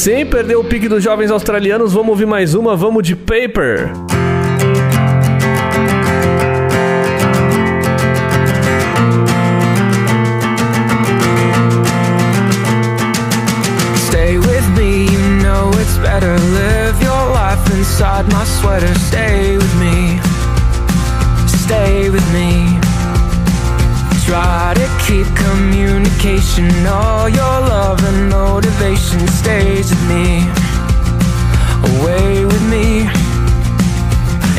Sem perder o pique dos jovens australianos, vamos ouvir mais uma, vamos de Paper. Stay with me, you know it's better. Live your life inside my sweater. Stay with me, stay with me. Try keep communication. All your love and motivation stays with me, away with me.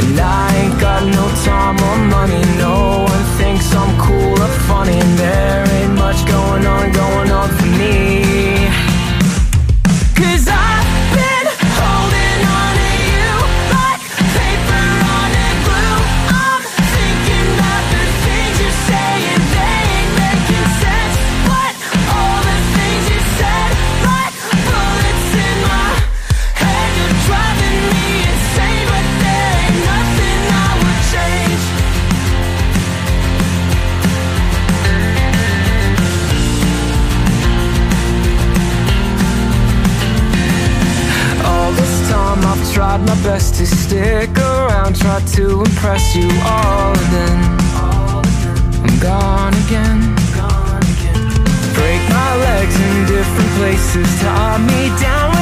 And I ain't got no time or money. No one thinks I'm cool or funny. There ain't much going on, going on for me. Stick around, try to impress you all, and then I'm gone again. Break my legs in different places, tie me down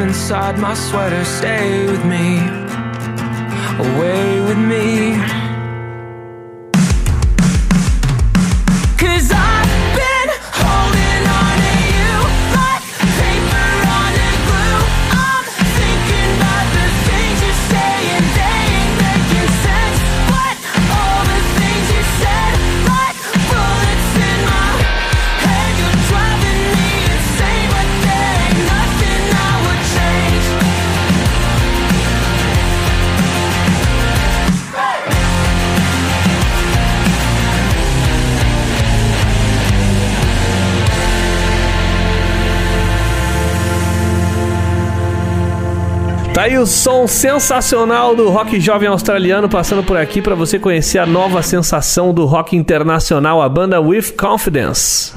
inside my sweater. Stay with me, away with me. Tá aí o som sensacional do rock jovem australiano passando por aqui para você conhecer a nova sensação do rock internacional, a banda With Confidence.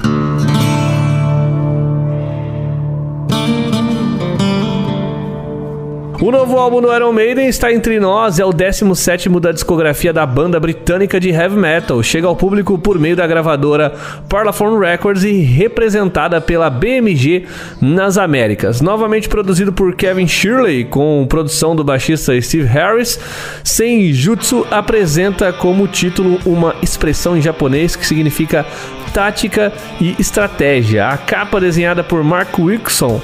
O novo álbum do Iron Maiden está entre nós, é o 17º da discografia da banda britânica de heavy metal. Chega ao público por meio da gravadora Parlophone Records e representada pela BMG nas Américas. Novamente produzido por Kevin Shirley, com produção do baixista Steve Harris, Senjutsu apresenta como título uma expressão em japonês que significa tática e estratégia. A capa desenhada por Mark Wilson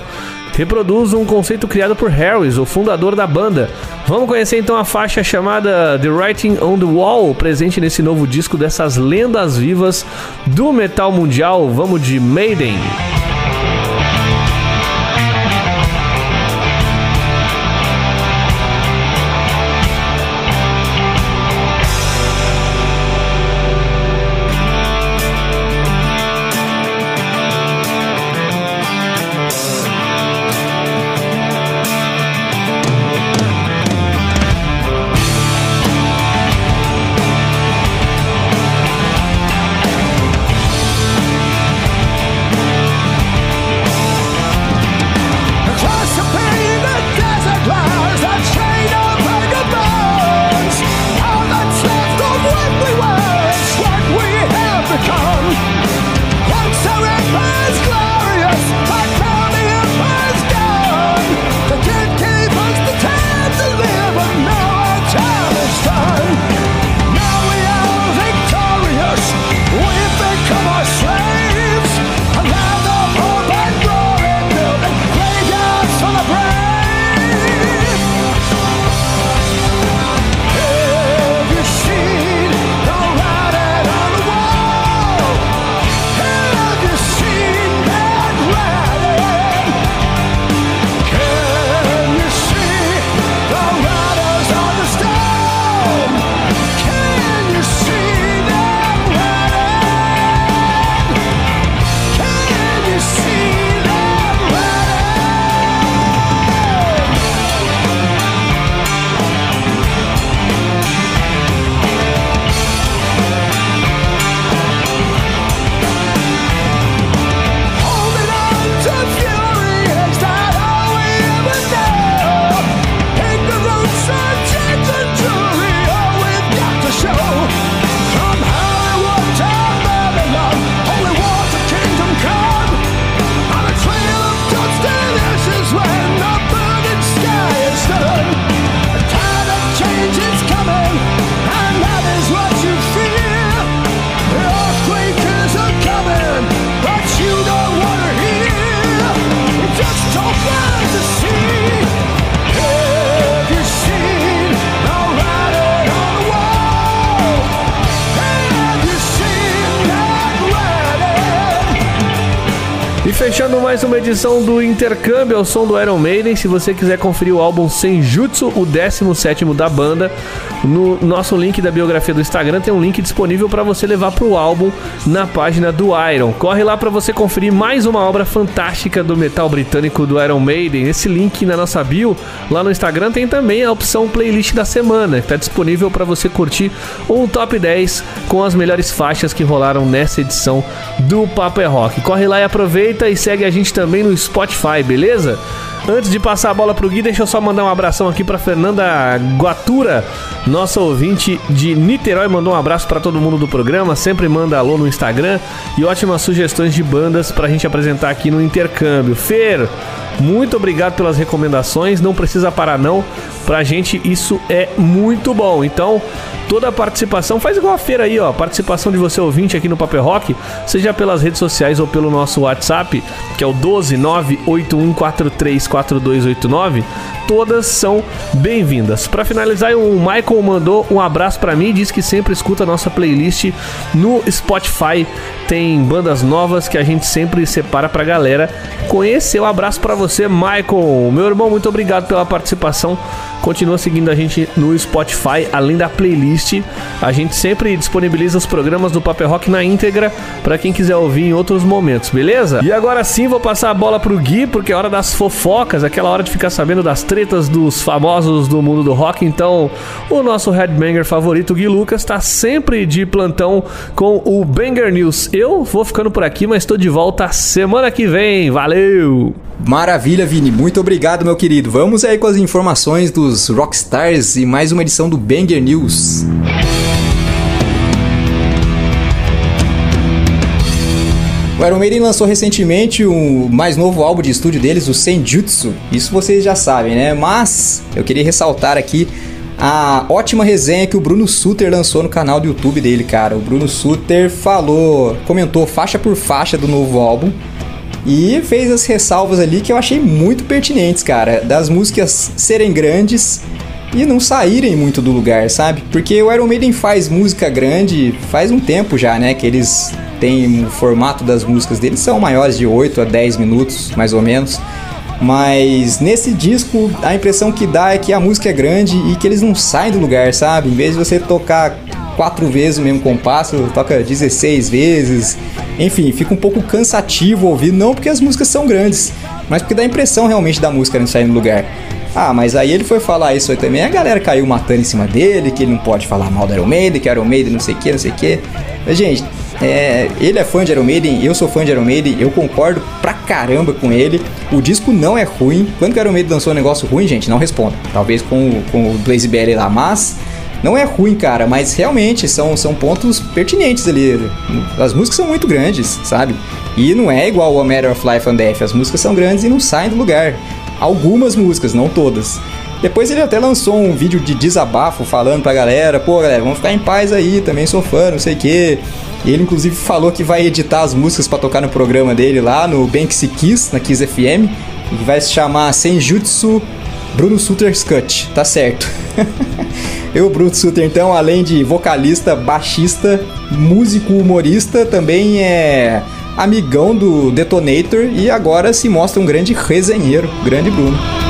reproduz um conceito criado por Harris, o fundador da banda. Vamos conhecer então a faixa chamada The Writing on the Wall, presente nesse novo disco dessas lendas vivas do metal mundial. Vamos de Maiden. Edição do Intercâmbio ao som do Iron Maiden, se você quiser conferir o álbum Senjutsu, o 17 da banda, no nosso link da biografia do Instagram tem um link disponível para você levar pro álbum na página do Iron. Corre lá para você conferir mais uma obra fantástica do metal britânico do Iron Maiden. Esse link na nossa bio, lá no Instagram tem também a opção playlist da semana, que está disponível para você curtir um top 10 com as melhores faixas que rolaram nessa edição do Papo é Rock. Corre lá e aproveita e segue a gente também no Spotify, beleza? Antes de passar a bola pro Gui, deixa eu só mandar um abração aqui pra Fernanda Guatura, nossa ouvinte de Niterói. Mandou um abraço para todo mundo do programa, sempre manda alô no Instagram e ótimas sugestões de bandas pra gente apresentar aqui no intercâmbio. Fer, muito obrigado pelas recomendações. Não precisa parar, não. Pra gente isso é muito bom. Então, toda a participação, faz igual a feira aí, ó. Participação de você ouvinte aqui no Paper Rock, seja pelas redes sociais ou pelo nosso WhatsApp, que é o 12981434289 todas são bem-vindas. Para finalizar, o Michael mandou um abraço para mim, diz que sempre escuta a nossa playlist no Spotify. Tem bandas novas que a gente sempre separa pra galera conhecer. Um abraço para você, Michael. Meu irmão, muito obrigado pela participação. Continua seguindo a gente no Spotify, além da playlist. A gente sempre disponibiliza os programas do Paper Rock na íntegra para quem quiser ouvir em outros momentos, beleza? E agora sim vou passar a bola pro Gui, porque é hora das fofocas, aquela hora de ficar sabendo das tretas dos famosos do mundo do rock. Então, o nosso headbanger favorito, Gui Lucas, está sempre de plantão com o Banger News. Eu vou ficando por aqui, mas estou de volta semana que vem. Valeu! Maravilha, Vini. Muito obrigado, meu querido. Vamos aí com as informações dos Rockstars e mais uma edição do Banger News. O Iron Maiden lançou recentemente o mais novo álbum de estúdio deles, o Senjutsu. Isso vocês já sabem, né? Mas eu queria ressaltar aqui a ótima resenha que o Bruno Suter lançou no canal do YouTube dele, cara. O Bruno Suter falou, comentou faixa por faixa do novo álbum e fez as ressalvas ali que eu achei muito pertinentes, cara, das músicas serem grandes e não saírem muito do lugar, sabe? Porque o Iron Maiden faz música grande faz um tempo já, né? Que eles têm o formato das músicas deles são maiores de 8 a 10 minutos, mais ou menos. Mas nesse disco a impressão que dá é que a música é grande e que eles não saem do lugar, sabe? Em vez de você tocar quatro vezes o mesmo compasso, toca 16 vezes. Enfim, fica um pouco cansativo ouvir, não porque as músicas são grandes, mas porque dá a impressão realmente da música não sair do lugar. Ah, mas aí ele foi falar isso aí também, a galera caiu matando em cima dele, que ele não pode falar mal do Iron Maiden, que Iron Maiden não sei o que, não sei o que. Mas, gente, é, ele é fã de Iron Maiden, eu sou fã de Iron Maiden, eu concordo pra caramba com ele. O disco não é ruim. Quando o Iron Maiden lançou um negócio ruim, gente, não responda. Talvez com, com o Blaze Belly lá, mas não é ruim, cara, mas realmente são, são pontos pertinentes ali. As músicas são muito grandes, sabe? E não é igual A Matter of Life and Death. As músicas são grandes e não saem do lugar. Algumas músicas, não todas. Depois ele até lançou um vídeo de desabafo falando pra galera, pô galera, vamos ficar em paz aí, também sou fã, não sei o que. Ele inclusive falou que vai editar as músicas para tocar no programa dele lá no Banksy Kiss, na Kiss FM, e vai se chamar Senjutsu Bruno Suter's Cut, tá certo. Eu, Bruno Suter, então, além de vocalista, baixista, músico, humorista, também é amigão do Detonator e agora se mostra um grande resenheiro, grande Bruno.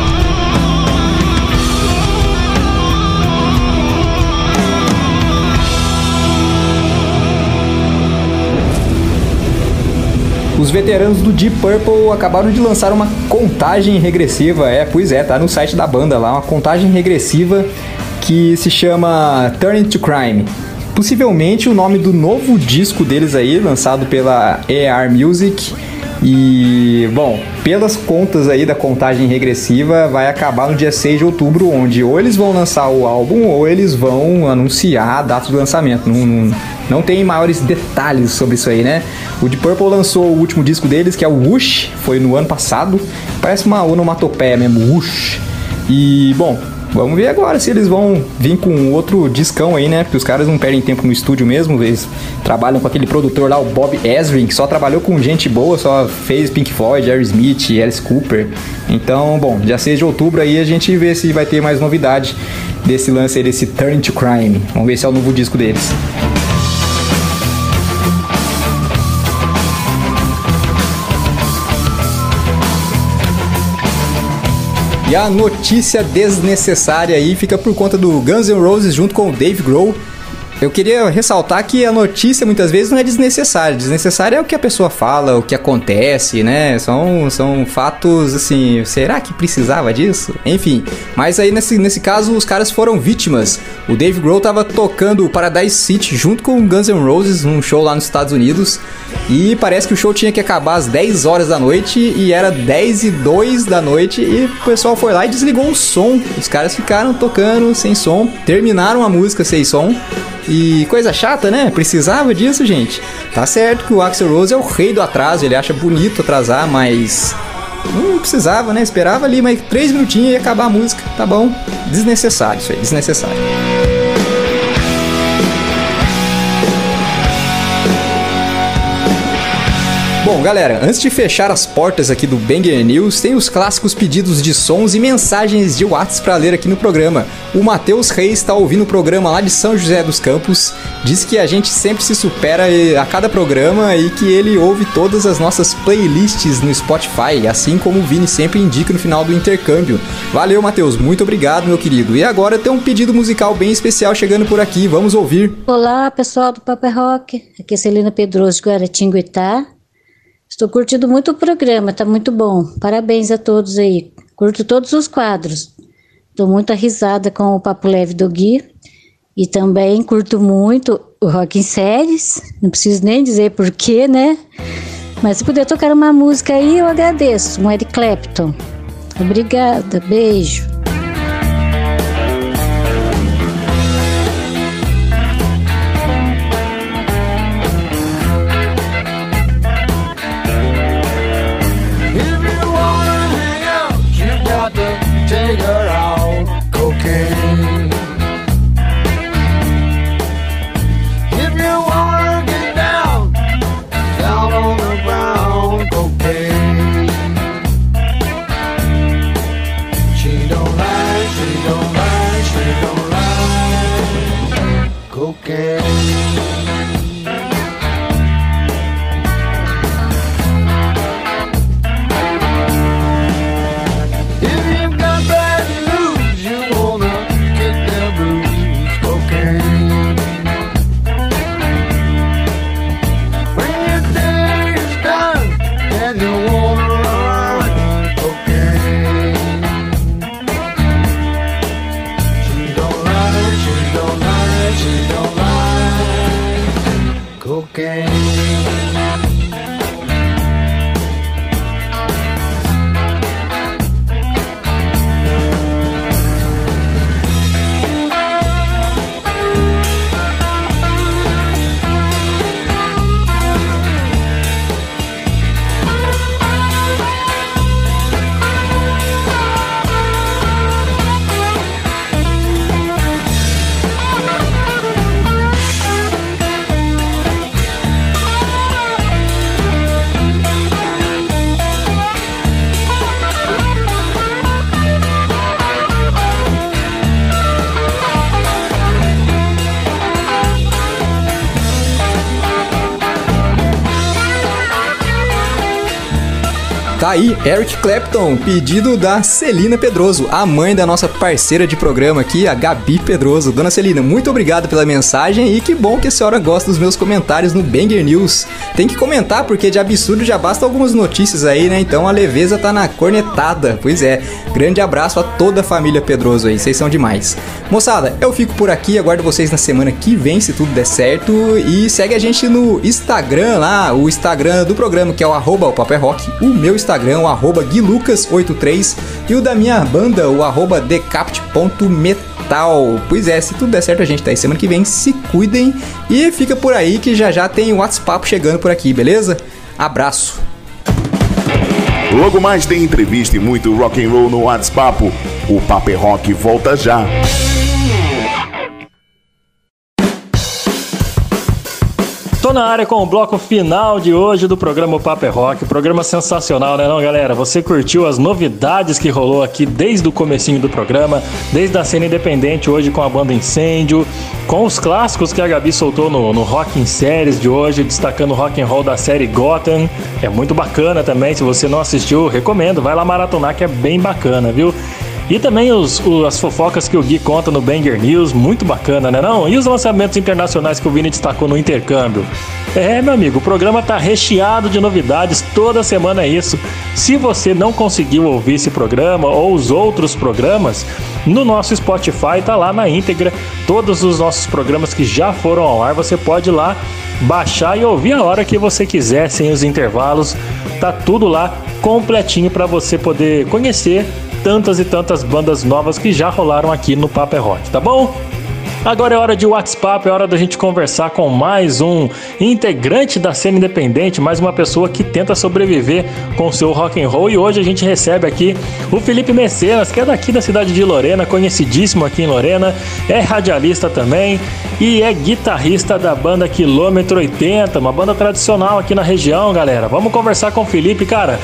Os veteranos do Deep Purple acabaram de lançar uma contagem regressiva. É, pois é, tá no site da banda lá, uma contagem regressiva que se chama Turn to Crime. Possivelmente o nome do novo disco deles aí, lançado pela ER Music. E, bom, pelas contas aí da contagem regressiva, vai acabar no dia 6 de outubro, onde ou eles vão lançar o álbum ou eles vão anunciar a data de lançamento. Não, não, não tem maiores detalhes sobre isso aí, né? O Deep Purple lançou o último disco deles, que é o Whoosh, foi no ano passado. Parece uma onomatopeia mesmo, Whoosh. E, bom, Vamos ver agora se eles vão vir com outro discão aí, né? Porque os caras não perdem tempo no estúdio mesmo. Eles trabalham com aquele produtor lá, o Bob Ezrin, que só trabalhou com gente boa, só fez Pink Floyd, Smith, Alice Cooper. Então, bom, dia 6 de outubro aí a gente vê se vai ter mais novidade desse lance aí, desse Turn to Crime. Vamos ver se é o novo disco deles. E a notícia desnecessária aí fica por conta do Guns N' Roses junto com o Dave Grohl. Eu queria ressaltar que a notícia muitas vezes não é desnecessária. Desnecessária é o que a pessoa fala, o que acontece, né? São, são fatos assim. Será que precisava disso? Enfim. Mas aí nesse, nesse caso os caras foram vítimas. O Dave Grohl tava tocando Paradise City junto com o Guns N' Roses, um show lá nos Estados Unidos. E parece que o show tinha que acabar às 10 horas da noite e era 10 e 2 da noite. E o pessoal foi lá e desligou o som. Os caras ficaram tocando sem som, terminaram a música sem som. E coisa chata, né? Precisava disso, gente. Tá certo que o Axel Rose é o rei do atraso, ele acha bonito atrasar, mas não precisava, né? Esperava ali mais três minutinhos e acabar a música. Tá bom. Desnecessário isso aí, desnecessário. Bom, galera, antes de fechar as portas aqui do Banger News, tem os clássicos pedidos de sons e mensagens de WhatsApp para ler aqui no programa. O Matheus Reis está ouvindo o programa lá de São José dos Campos, diz que a gente sempre se supera a cada programa e que ele ouve todas as nossas playlists no Spotify, assim como o Vini sempre indica no final do intercâmbio. Valeu, Matheus, muito obrigado, meu querido. E agora tem um pedido musical bem especial chegando por aqui, vamos ouvir. Olá, pessoal do Papa Rock. Aqui é Celina Pedroso de Guaratinguetá. Estou curtindo muito o programa, tá muito bom. Parabéns a todos aí. Curto todos os quadros. Dou muita risada com o Papo Leve do Gui. E também curto muito o Rock em Séries. Não preciso nem dizer porquê, né? Mas se puder tocar uma música aí, eu agradeço. Um Eric Clapton. Obrigada, beijo. Tá aí, Eric Clapton, pedido da Celina Pedroso, a mãe da nossa parceira de programa aqui, a Gabi Pedroso. Dona Celina, muito obrigado pela mensagem e que bom que a senhora gosta dos meus comentários no Banger News. Tem que comentar porque de absurdo já basta algumas notícias aí, né? Então a leveza tá na cornetada. Pois é, grande abraço a toda a família Pedroso aí, vocês são demais. Moçada, eu fico por aqui, aguardo vocês na semana que vem, se tudo der certo. E segue a gente no Instagram lá, o Instagram do programa, que é o arroba o Papo é Rock, o meu Instagram, o arroba guilucas83 e o da minha banda, o arroba decapt.metal. Pois é, se tudo der certo, a gente tá aí semana que vem. Se cuidem e fica por aí que já já tem o WhatsApp chegando por aqui, beleza? Abraço. Logo mais tem entrevista e muito rock and roll no WhatsApp. O Papo é Rock volta já. Tô na área com o bloco final de hoje do programa Papo é Rock. Programa sensacional, né não, galera? Você curtiu as novidades que rolou aqui desde o comecinho do programa, desde a cena independente hoje com a banda Incêndio, com os clássicos que a Gabi soltou no, no Rock em Séries de hoje, destacando o rock and roll da série Gotham. É muito bacana também, se você não assistiu, recomendo, vai lá maratonar que é bem bacana, viu? E também os, as fofocas que o Gui conta no Banger News, muito bacana, né não? E os lançamentos internacionais que o Vini destacou no intercâmbio. É, meu amigo, o programa tá recheado de novidades, toda semana é isso. Se você não conseguiu ouvir esse programa ou os outros programas, no nosso Spotify tá lá na íntegra todos os nossos programas que já foram ao ar, você pode ir lá baixar e ouvir a hora que você quiser, sem os intervalos. Tá tudo lá completinho para você poder conhecer tantas e tantas bandas novas que já rolaram aqui no Paper é Rock, tá bom? Agora é hora de WhatsApp, é hora da gente conversar com mais um integrante da cena independente, mais uma pessoa que tenta sobreviver com seu rock and roll. E hoje a gente recebe aqui o Felipe Mecenas, que é daqui da cidade de Lorena, conhecidíssimo aqui em Lorena, é radialista também e é guitarrista da banda Quilômetro 80, uma banda tradicional aqui na região, galera. Vamos conversar com o Felipe, cara.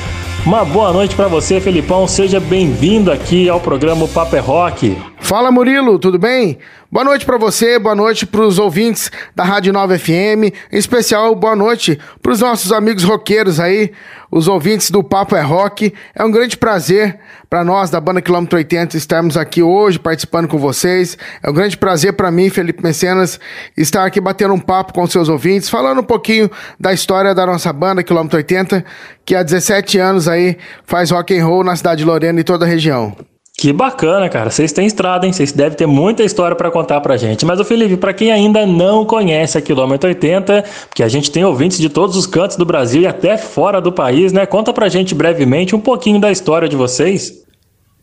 Uma boa noite para você, Felipão. Seja bem-vindo aqui ao programa Paper é Rock. Fala, Murilo, tudo bem? Boa noite para você, boa noite para os ouvintes da Rádio Nova FM, em especial boa noite para os nossos amigos roqueiros aí, os ouvintes do Papo é Rock. É um grande prazer para nós da banda Quilômetro 80 estarmos aqui hoje participando com vocês. É um grande prazer para mim, Felipe Mecenas, estar aqui batendo um papo com seus ouvintes, falando um pouquinho da história da nossa banda Quilômetro 80, que há 17 anos aí faz rock and roll na cidade de Lorena e toda a região. Que bacana, cara. Vocês têm estrada, hein? Vocês devem ter muita história para contar pra gente. Mas o Felipe, para quem ainda não conhece a Quilômetro 80, porque a gente tem ouvintes de todos os cantos do Brasil e até fora do país, né? Conta pra gente brevemente um pouquinho da história de vocês.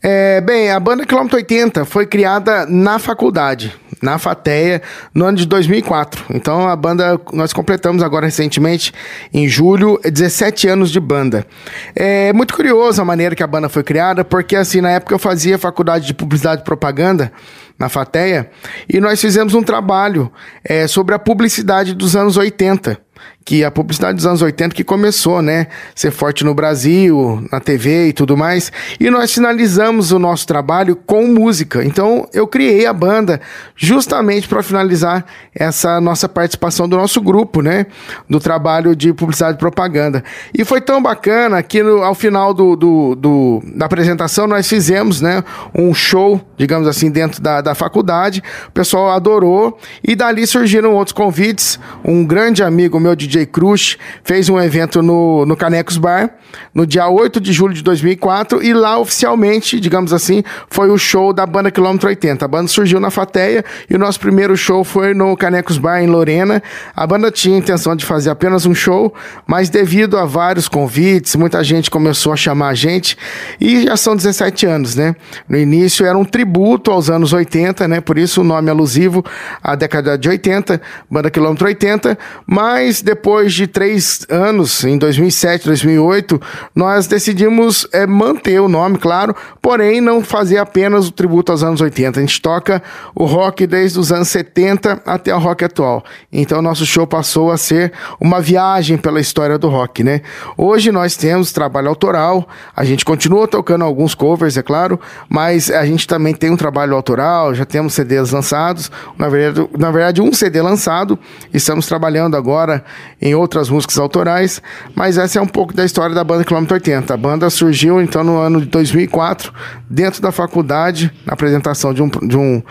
É, bem, a banda Quilômetro 80 foi criada na faculdade na Fateia no ano de 2004. Então a banda, nós completamos agora recentemente, em julho, 17 anos de banda. É muito curioso a maneira que a banda foi criada, porque assim, na época eu fazia faculdade de publicidade e propaganda na Fateia, e nós fizemos um trabalho é, sobre a publicidade dos anos 80 que a publicidade dos anos 80 que começou, né, ser forte no Brasil, na TV e tudo mais. E nós finalizamos o nosso trabalho com música. Então eu criei a banda justamente para finalizar essa nossa participação do nosso grupo, né, do trabalho de publicidade e propaganda. E foi tão bacana que no, ao final do, do, do, da apresentação nós fizemos, né, um show, digamos assim, dentro da, da faculdade. O pessoal adorou e dali surgiram outros convites. Um grande amigo meu de DJ Cruz fez um evento no, no Canecos Bar no dia 8 de julho de 2004 e lá oficialmente, digamos assim, foi o show da banda Quilômetro 80. A banda surgiu na Fateia e o nosso primeiro show foi no Canecos Bar em Lorena. A banda tinha a intenção de fazer apenas um show, mas devido a vários convites, muita gente começou a chamar a gente e já são 17 anos, né? No início era um tributo aos anos 80, né? Por isso o nome alusivo à década de 80, banda Quilômetro 80, mas depois depois de três anos, em 2007, 2008, nós decidimos é, manter o nome, claro, porém não fazer apenas o tributo aos anos 80. A gente toca o rock desde os anos 70 até o rock atual. Então nosso show passou a ser uma viagem pela história do rock, né? Hoje nós temos trabalho autoral, a gente continua tocando alguns covers, é claro, mas a gente também tem um trabalho autoral, já temos CDs lançados, na verdade, na verdade um CD lançado, estamos trabalhando agora em outras músicas autorais, mas essa é um pouco da história da banda Quilômetro 80. A banda surgiu então no ano de 2004, dentro da faculdade, na apresentação de um, de um,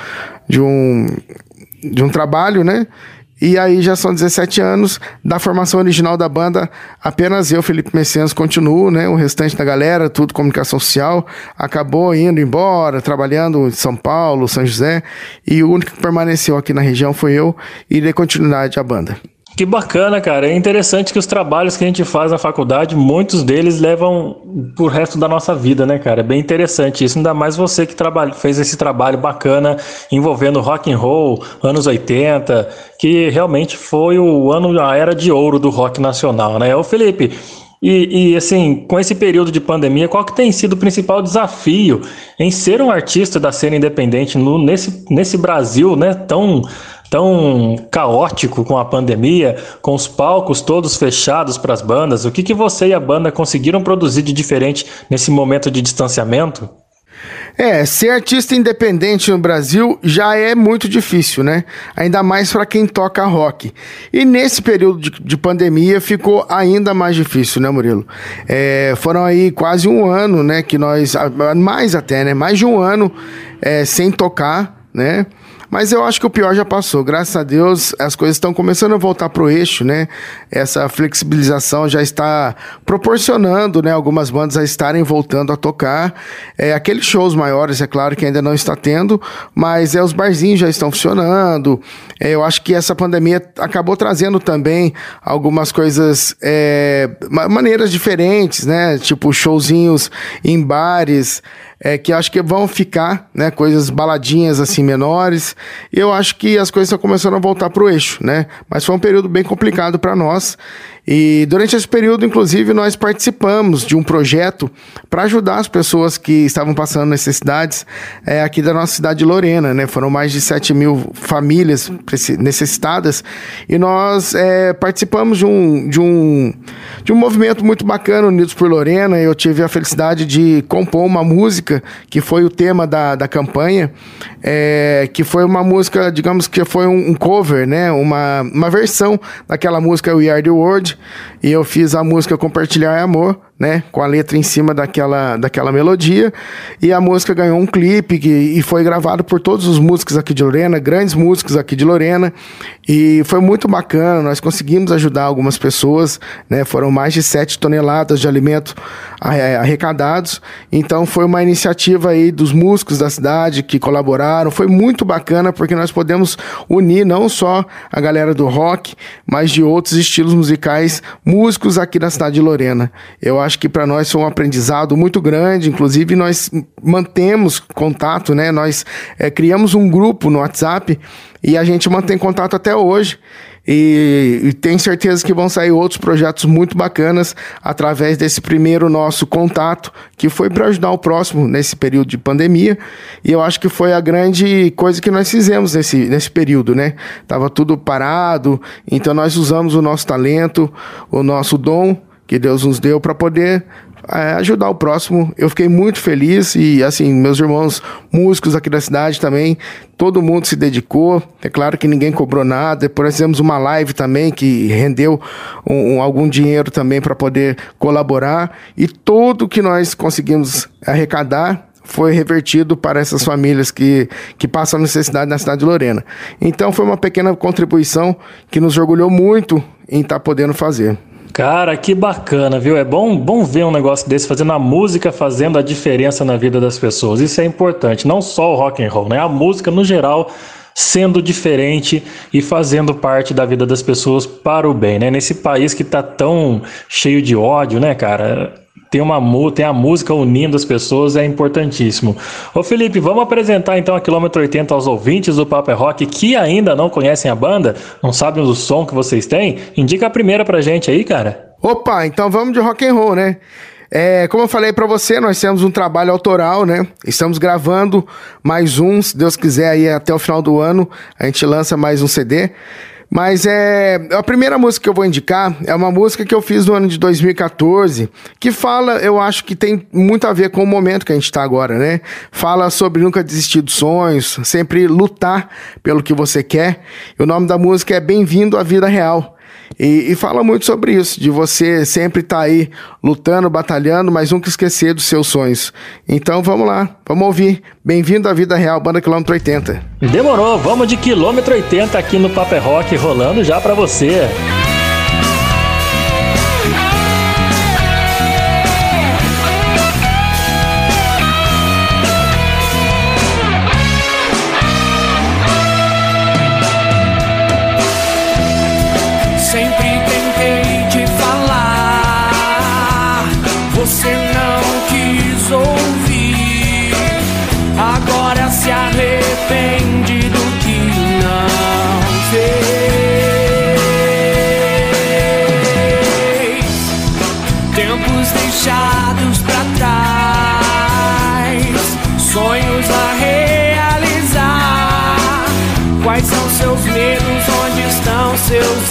de um, de um trabalho, né? E aí já são 17 anos da formação original da banda. Apenas eu, Felipe Messias, continuo, né? O restante da galera, tudo comunicação social, acabou indo embora, trabalhando em São Paulo, São José. E o único que permaneceu aqui na região foi eu e dei continuidade à banda. Que bacana, cara. É interessante que os trabalhos que a gente faz na faculdade, muitos deles levam pro resto da nossa vida, né, cara? É bem interessante isso. Ainda mais você que trabalha, fez esse trabalho bacana envolvendo rock and roll, anos 80, que realmente foi o ano, a era de ouro do rock nacional, né? Ô, Felipe, e, e, assim, com esse período de pandemia, qual que tem sido o principal desafio em ser um artista da cena independente no, nesse, nesse Brasil, né, tão tão caótico com a pandemia, com os palcos todos fechados para as bandas, o que, que você e a banda conseguiram produzir de diferente nesse momento de distanciamento? É, ser artista independente no Brasil já é muito difícil, né? Ainda mais para quem toca rock. E nesse período de, de, pandemia ficou ainda mais difícil, né, Murilo? É, foram aí quase um ano, né, que nós, mais até, né, mais de um ano é, sem tocar, né? Mas eu acho que o pior já passou. Graças a Deus, as coisas estão começando a voltar para o eixo, né? Essa flexibilização já está proporcionando, né? Algumas bandas a estarem voltando a tocar. É, aqueles shows maiores, é claro que ainda não está tendo, mas é, os barzinhos já estão funcionando. É, eu acho que essa pandemia acabou trazendo também algumas coisas, é, maneiras diferentes, né? Tipo showzinhos em bares é, que acho que vão ficar, né? Coisas baladinhas assim menores. Eu acho que as coisas estão começando a voltar para o eixo, né? Mas foi um período bem complicado para nós. E durante esse período, inclusive, nós participamos de um projeto para ajudar as pessoas que estavam passando necessidades é, aqui da nossa cidade de Lorena, né? Foram mais de 7 mil famílias necessitadas e nós é, participamos de um, de, um, de um movimento muito bacana, Unidos por Lorena. Eu tive a felicidade de compor uma música que foi o tema da, da campanha, é, que foi uma música, digamos que foi um, um cover, né? Uma, uma versão daquela música We Are the World e eu fiz a música Compartilhar é Amor, né? Com a letra em cima daquela, daquela melodia. E a música ganhou um clipe que, e foi gravado por todos os músicos aqui de Lorena, grandes músicos aqui de Lorena. E foi muito bacana, nós conseguimos ajudar algumas pessoas, né? Foram mais de 7 toneladas de alimento arrecadados. Então foi uma iniciativa aí dos músicos da cidade que colaboraram. Foi muito bacana porque nós podemos unir não só a galera do rock, mas de outros estilos musicais, músicos aqui da cidade de Lorena. Eu acho que para nós foi um aprendizado muito grande, inclusive nós mantemos contato, né? Nós é, criamos um grupo no WhatsApp e a gente mantém contato até hoje. E, e tenho certeza que vão sair outros projetos muito bacanas através desse primeiro nosso contato, que foi para ajudar o próximo nesse período de pandemia. E eu acho que foi a grande coisa que nós fizemos nesse, nesse período, né? Tava tudo parado, então nós usamos o nosso talento, o nosso dom que Deus nos deu para poder é, ajudar o próximo. Eu fiquei muito feliz e, assim, meus irmãos músicos aqui da cidade também, todo mundo se dedicou. É claro que ninguém cobrou nada. Depois fizemos uma live também que rendeu um, um, algum dinheiro também para poder colaborar. E tudo que nós conseguimos arrecadar foi revertido para essas famílias que, que passam necessidade na cidade de Lorena. Então foi uma pequena contribuição que nos orgulhou muito em estar tá podendo fazer. Cara, que bacana, viu? É bom, bom ver um negócio desse fazendo a música fazendo a diferença na vida das pessoas. Isso é importante, não só o rock and roll, né? A música no geral sendo diferente e fazendo parte da vida das pessoas para o bem, né? Nesse país que tá tão cheio de ódio, né, cara? Tem uma tem a música unindo as pessoas é importantíssimo. Ô Felipe, vamos apresentar então a quilômetro 80 aos ouvintes do Paper é Rock que ainda não conhecem a banda, não sabem o som que vocês têm? Indica a primeira pra gente aí, cara. Opa, então vamos de rock and roll, né? É, como eu falei para você, nós temos um trabalho autoral, né? Estamos gravando mais um, se Deus quiser aí até o final do ano, a gente lança mais um CD. Mas é a primeira música que eu vou indicar é uma música que eu fiz no ano de 2014, que fala, eu acho que tem muito a ver com o momento que a gente está agora, né? Fala sobre nunca desistir dos sonhos, sempre lutar pelo que você quer. E o nome da música é Bem-vindo à Vida Real. E, e, fala muito sobre isso, de você sempre estar tá aí lutando, batalhando, mas nunca esquecer dos seus sonhos. Então vamos lá, vamos ouvir. Bem-vindo à Vida Real, Banda Quilômetro 80. Demorou, vamos de Quilômetro 80 aqui no Paper Rock rolando já para você. Seus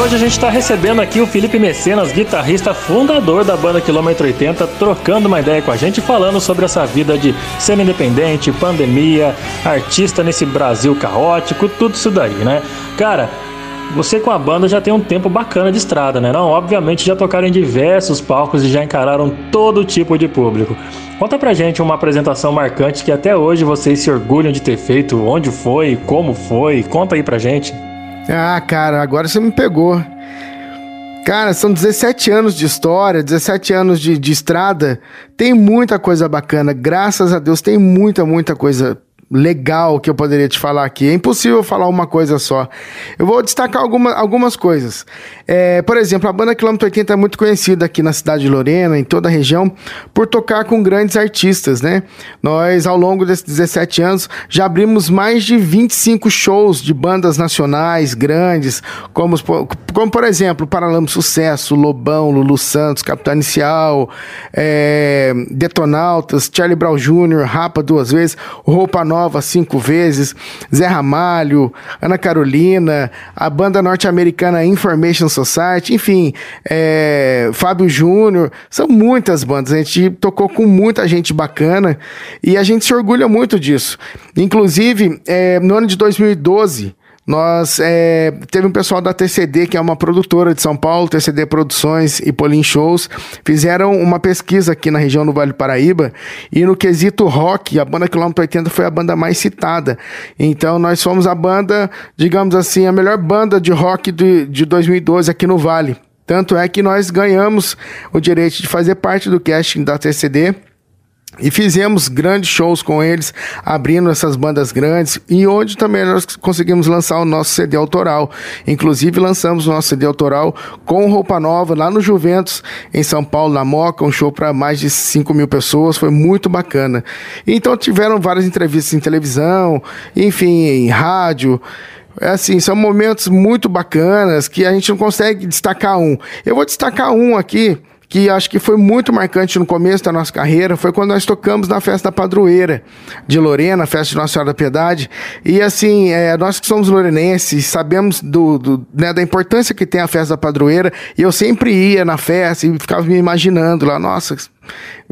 hoje a gente está recebendo aqui o Felipe Mecenas, guitarrista fundador da banda Quilômetro 80, trocando uma ideia com a gente, falando sobre essa vida de ser independente, pandemia, artista nesse Brasil caótico, tudo isso daí, né? Cara, você com a banda já tem um tempo bacana de estrada, né? Não, obviamente já tocaram em diversos palcos e já encararam todo tipo de público. Conta pra gente uma apresentação marcante que até hoje vocês se orgulham de ter feito, onde foi, como foi, conta aí pra gente. Ah, cara, agora você me pegou. Cara, são 17 anos de história, 17 anos de, de estrada. Tem muita coisa bacana. Graças a Deus, tem muita, muita coisa legal que eu poderia te falar aqui. É impossível falar uma coisa só. Eu vou destacar alguma, algumas coisas. É, por exemplo, a banda Quilômetro 80 é muito conhecida aqui na cidade de Lorena, em toda a região, por tocar com grandes artistas, né? Nós, ao longo desses 17 anos, já abrimos mais de 25 shows de bandas nacionais grandes, como, como por exemplo, Paralama Sucesso, Lobão, Lulu Santos, Capitão Inicial, é, Detonautas, Charlie Brown Jr., Rapa duas vezes, Roupa Nova Nova cinco vezes, Zé Ramalho, Ana Carolina, a banda norte-americana Information Society, enfim, é, Fábio Júnior, são muitas bandas. A gente tocou com muita gente bacana e a gente se orgulha muito disso. Inclusive, é, no ano de 2012, nós é, teve um pessoal da TCD, que é uma produtora de São Paulo, TCD Produções e Polim Shows, fizeram uma pesquisa aqui na região do Vale do Paraíba e no quesito rock, a banda Quilômetro 80 foi a banda mais citada. Então nós fomos a banda, digamos assim, a melhor banda de rock de, de 2012 aqui no Vale. Tanto é que nós ganhamos o direito de fazer parte do casting da TCD e fizemos grandes shows com eles, abrindo essas bandas grandes, e onde também nós conseguimos lançar o nosso CD autoral. Inclusive, lançamos o nosso CD autoral com roupa nova lá no Juventus, em São Paulo, na Moca, um show para mais de 5 mil pessoas, foi muito bacana. Então, tiveram várias entrevistas em televisão, enfim, em rádio. É assim, são momentos muito bacanas que a gente não consegue destacar um. Eu vou destacar um aqui que acho que foi muito marcante no começo da nossa carreira, foi quando nós tocamos na festa da padroeira de Lorena, festa de Nossa Senhora da Piedade. E assim, é, nós que somos lorenenses, sabemos do, do né, da importância que tem a festa da padroeira, e eu sempre ia na festa e ficava me imaginando lá, nossa,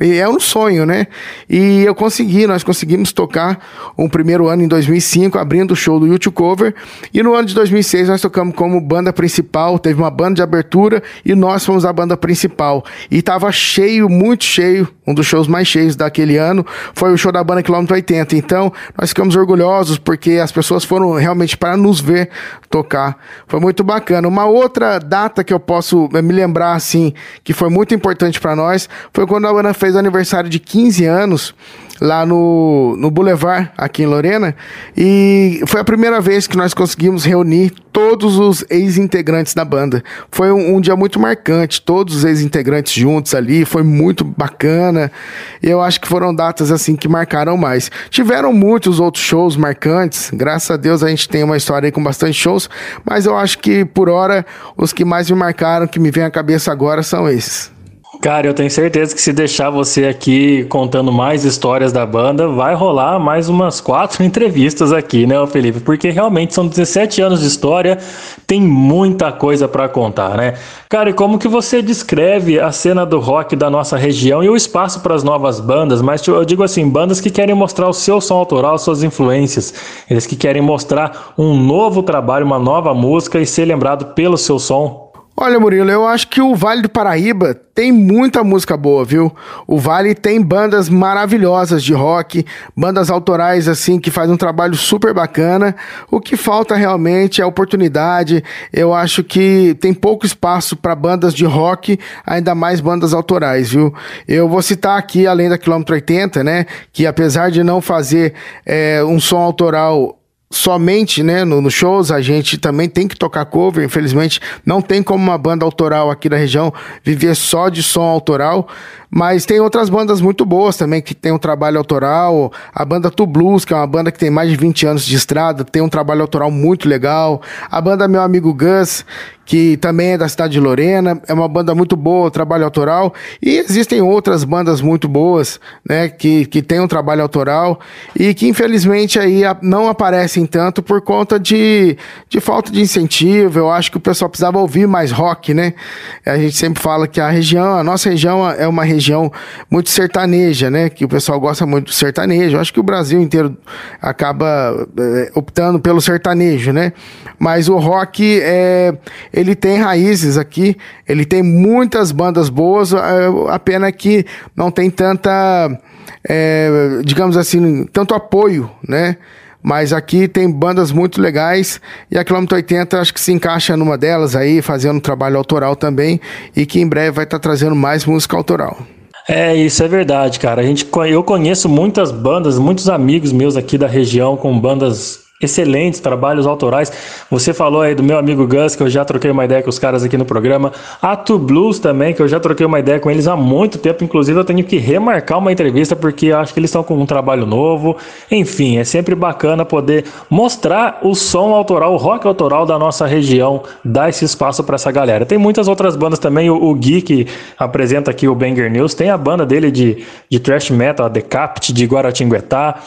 é um sonho, né? E eu consegui, nós conseguimos tocar um primeiro ano em 2005, abrindo o show do YouTube Cover. E no ano de 2006 nós tocamos como banda principal, teve uma banda de abertura e nós fomos a banda principal. E tava cheio, muito cheio, um dos shows mais cheios daquele ano foi o show da banda Quilômetro 80. Então nós ficamos orgulhosos porque as pessoas foram realmente para nos ver tocar. Foi muito bacana. Uma outra data que eu posso me lembrar, assim, que foi muito importante para nós, foi quando a banda fez aniversário de 15 anos lá no, no Boulevard, aqui em Lorena, e foi a primeira vez que nós conseguimos reunir todos os ex-integrantes da banda. Foi um, um, dia muito marcante, todos os ex-integrantes juntos ali, foi muito bacana. Eu acho que foram datas assim que marcaram mais. Tiveram muitos outros shows marcantes, graças a Deus a gente tem uma história aí com bastante shows, mas eu acho que por hora os que mais me marcaram, que me vem à cabeça agora são esses. Cara, eu tenho certeza que se deixar você aqui contando mais histórias da banda, vai rolar mais umas quatro entrevistas aqui, né, Felipe? Porque realmente são 17 anos de história, tem muita coisa para contar, né? Cara, e como que você descreve a cena do rock da nossa região e o espaço para as novas bandas? Mas eu digo assim, bandas que querem mostrar o seu som autoral, suas influências, eles que querem mostrar um novo trabalho, uma nova música e ser lembrado pelo seu som. Olha, Murilo, eu acho que o Vale do Paraíba tem muita música boa, viu? O Vale tem bandas maravilhosas de rock, bandas autorais assim que fazem um trabalho super bacana. O que falta realmente é oportunidade. Eu acho que tem pouco espaço para bandas de rock, ainda mais bandas autorais, viu? Eu vou citar aqui, além da Quilômetro 80, né? Que apesar de não fazer é, um som autoral somente né, nos no shows, a gente também tem que tocar cover. Infelizmente, não tem como uma banda autoral aqui da região viver só de som autoral. Mas tem outras bandas muito boas também que tem um trabalho autoral. A banda Tu Blues, que é uma banda que tem mais de 20 anos de estrada, tem um trabalho autoral muito legal. A banda Meu Amigo Gus, que também é da cidade de Lorena, é uma banda muito boa, trabalho autoral, e existem outras bandas muito boas, né, que, que tem um trabalho autoral e que infelizmente aí não aparecem tanto por conta de, de falta de incentivo. Eu acho que o pessoal precisava ouvir mais rock, né? A gente sempre fala que a região, a nossa região é uma região muito sertaneja, né? Que o pessoal gosta muito do sertanejo. Eu acho que o Brasil inteiro acaba é, optando pelo sertanejo, né? Mas o rock, é, ele tem raízes aqui, ele tem muitas bandas boas, é, a pena que não tem tanta, é, digamos assim, tanto apoio, né? Mas aqui tem bandas muito legais e a Quilômetro 80 acho que se encaixa numa delas aí, fazendo um trabalho autoral também e que em breve vai estar tá trazendo mais música autoral. É, isso é verdade, cara. A gente, eu conheço muitas bandas, muitos amigos meus aqui da região com bandas excelentes trabalhos autorais. Você falou aí do meu amigo Gus, que eu já troquei uma ideia com os caras aqui no programa. A Tu Blues também, que eu já troquei uma ideia com eles há muito tempo. Inclusive, eu tenho que remarcar uma entrevista porque acho que eles estão com um trabalho novo. Enfim, é sempre bacana poder mostrar o som autoral, o rock autoral da nossa região, dar esse espaço para essa galera. Tem muitas outras bandas também. O, o Gui, que apresenta aqui o Banger News, tem a banda dele de, de thrash metal, a Decapt, de Guaratinguetá.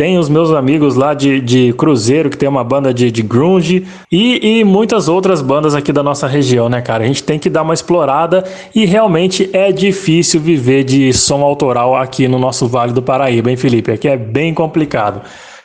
Tem os meus amigos lá de, de Cruzeiro, que tem uma banda de, de grunge, e, e muitas outras bandas aqui da nossa região, né, cara? A gente tem que dar uma explorada e realmente é difícil viver de som autoral aqui no nosso Vale do Paraíba, hein, Felipe? Aqui é bem complicado.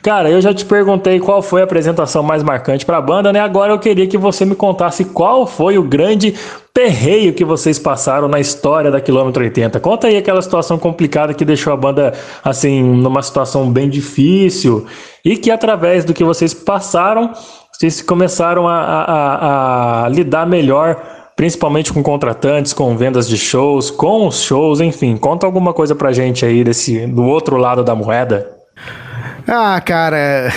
Cara, eu já te perguntei qual foi a apresentação mais marcante para a banda, né? Agora eu queria que você me contasse qual foi o grande perreio que vocês passaram na história da Quilômetro 80. Conta aí aquela situação complicada que deixou a banda assim numa situação bem difícil e que através do que vocês passaram, vocês começaram a, a, a lidar melhor principalmente com contratantes, com vendas de shows, com os shows, enfim. Conta alguma coisa pra gente aí desse do outro lado da moeda. Ah, cara,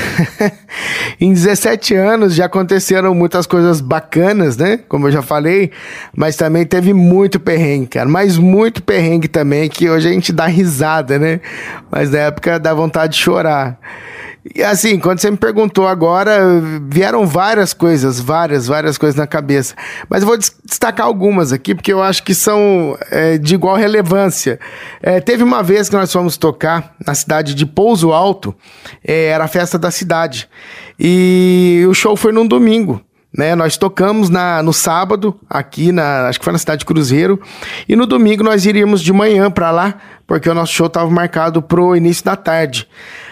em 17 anos já aconteceram muitas coisas bacanas, né? Como eu já falei, mas também teve muito perrengue, cara. Mas muito perrengue também, que hoje a gente dá risada, né? Mas na época dá vontade de chorar. E assim, quando você me perguntou agora, vieram várias coisas, várias, várias coisas na cabeça. Mas eu vou destacar algumas aqui, porque eu acho que são é, de igual relevância. É, teve uma vez que nós fomos tocar na cidade de Pouso Alto, é, era a festa da cidade. E o show foi num domingo. Né, nós tocamos na, no sábado, aqui na. Acho que foi na cidade de Cruzeiro. E no domingo nós iríamos de manhã para lá, porque o nosso show estava marcado pro início da tarde.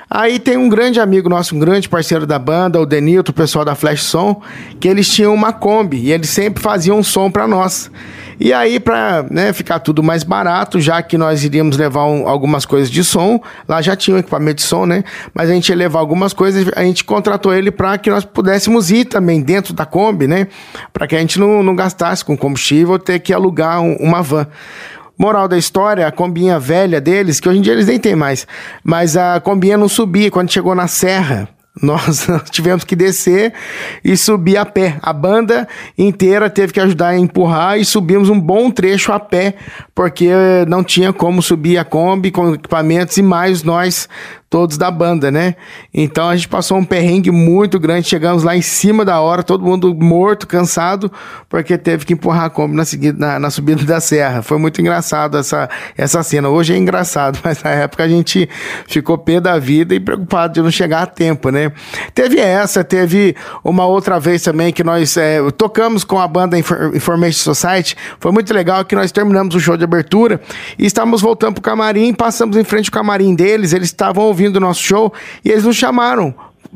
Aí tem um grande amigo nosso, um grande parceiro da banda, o Denilton, o pessoal da Flash Som, que eles tinham uma Kombi e eles sempre faziam um som para nós. E aí, para né, ficar tudo mais barato, já que nós iríamos levar um, algumas coisas de som, lá já tinha um equipamento de som, né? Mas a gente ia levar algumas coisas, a gente contratou ele para que nós pudéssemos ir também dentro da Kombi, né? Para que a gente não, não gastasse com combustível, ter que alugar um, uma van. Moral da história, a combinha velha deles, que hoje em dia eles nem têm mais, mas a combinha não subia quando chegou na serra. Nós tivemos que descer e subir a pé. A banda inteira teve que ajudar a empurrar e subimos um bom trecho a pé, porque não tinha como subir a Kombi com equipamentos e mais nós todos da banda, né? Então a gente passou um perrengue muito grande, chegamos lá em cima da hora, todo mundo morto, cansado, porque teve que empurrar a Kombi na, na, na subida da serra. Foi muito engraçado essa, essa cena. Hoje é engraçado, mas na época a gente ficou pé da vida e preocupado de não chegar a tempo, né? Teve essa, teve uma outra vez também que nós é, tocamos com a banda Information Society. Foi muito legal que nós terminamos o show de abertura e estávamos voltando pro camarim, passamos em frente ao camarim deles, eles estavam ouvindo o nosso show e eles nos chamaram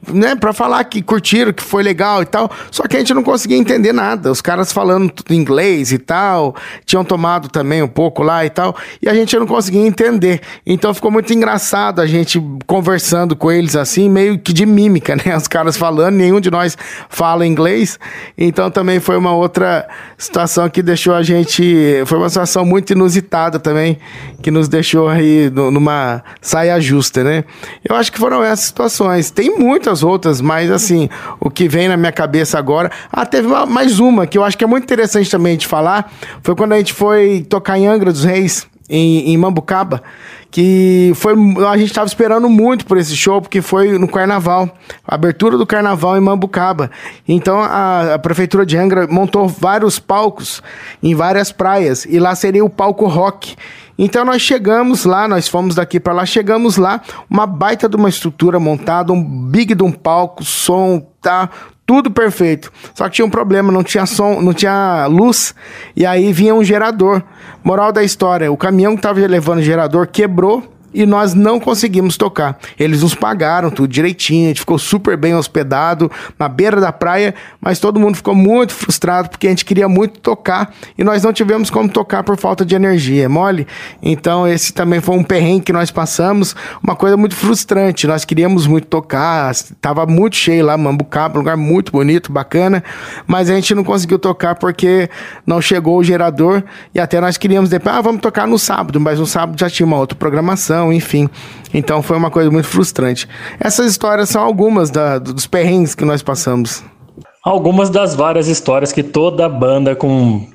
né, para falar que curtiram, que foi legal e tal. Só que a gente não conseguia entender nada. Os caras falando tudo inglês e tal, tinham tomado também um pouco lá e tal, e a gente não conseguia entender. Então ficou muito engraçado a gente conversando com eles assim, meio que de mímica, né? Os caras falando, nenhum de nós fala inglês. Então também foi uma outra situação que deixou a gente, foi uma situação muito inusitada também, que nos deixou aí numa saia justa, né? Eu acho que foram essas situações. Tem muitas muitas outras, mas assim, o que vem na minha cabeça agora. Ah, teve mais uma que eu acho que é muito interessante também de falar. Foi quando a gente foi tocar em Angra dos Reis. em, em Mambucaba, que foi a gente estava esperando muito por esse show porque foi no Carnaval, abertura do Carnaval em Mambucaba. Então a, a prefeitura de Angra montou vários palcos em várias praias e lá seria o palco rock. Então nós chegamos lá, nós fomos daqui para lá, chegamos lá, uma baita de uma estrutura montada, um big de um palco, som, tá tudo perfeito. Só que tinha um problema, não tinha som, não tinha luz, e aí vinha um gerador. Moral da história, o caminhão que estava levando o gerador quebrou e nós não conseguimos tocar. Eles nos pagaram tudo direitinho, a gente ficou super bem hospedado na beira da praia, mas todo mundo ficou muito frustrado porque a gente queria muito tocar e nós não tivemos como tocar por falta de energia, é mole? Então esse também foi um perrengue que nós passamos, uma coisa muito frustrante. Nós queríamos muito tocar, estava muito cheio lá, Mambucaba, um lugar muito bonito, bacana, mas a gente não conseguiu tocar porque não chegou o gerador e até nós queríamos depois, ah, vamos tocar no sábado, mas no sábado já tinha uma outra programação enfim. Então foi uma coisa muito frustrante. Essas histórias são algumas da, dos perrengues que nós passamos. Algumas das várias histórias que toda banda com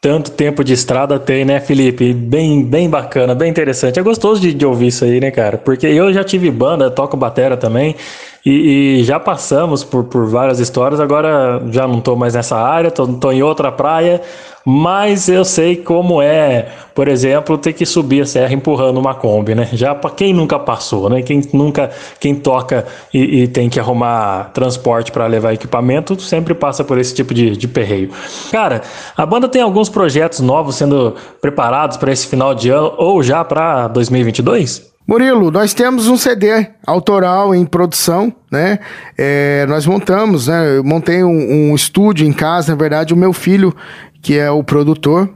tanto tempo de estrada tem, né, Felipe? Bem, bem bacana, bem interessante. É gostoso de, de ouvir isso aí, né, cara? Porque eu já tive banda, toco batera também. E, e, já passamos por, por várias histórias, agora já não estou mais nessa área, estou em outra praia, mas eu sei como é, por exemplo, ter que subir a serra empurrando uma Kombi, né? Já para quem nunca passou, né? Quem nunca, quem toca e, e tem que arrumar transporte para levar equipamento, sempre passa por esse tipo de, de perreio. Cara, a banda tem alguns projetos novos sendo preparados para esse final de ano ou já para 2022? Murilo, nós temos um CD autoral em produção, né? É, nós montamos, né? Eu montei um, um, estúdio em casa, na verdade, o meu filho, que é o produtor,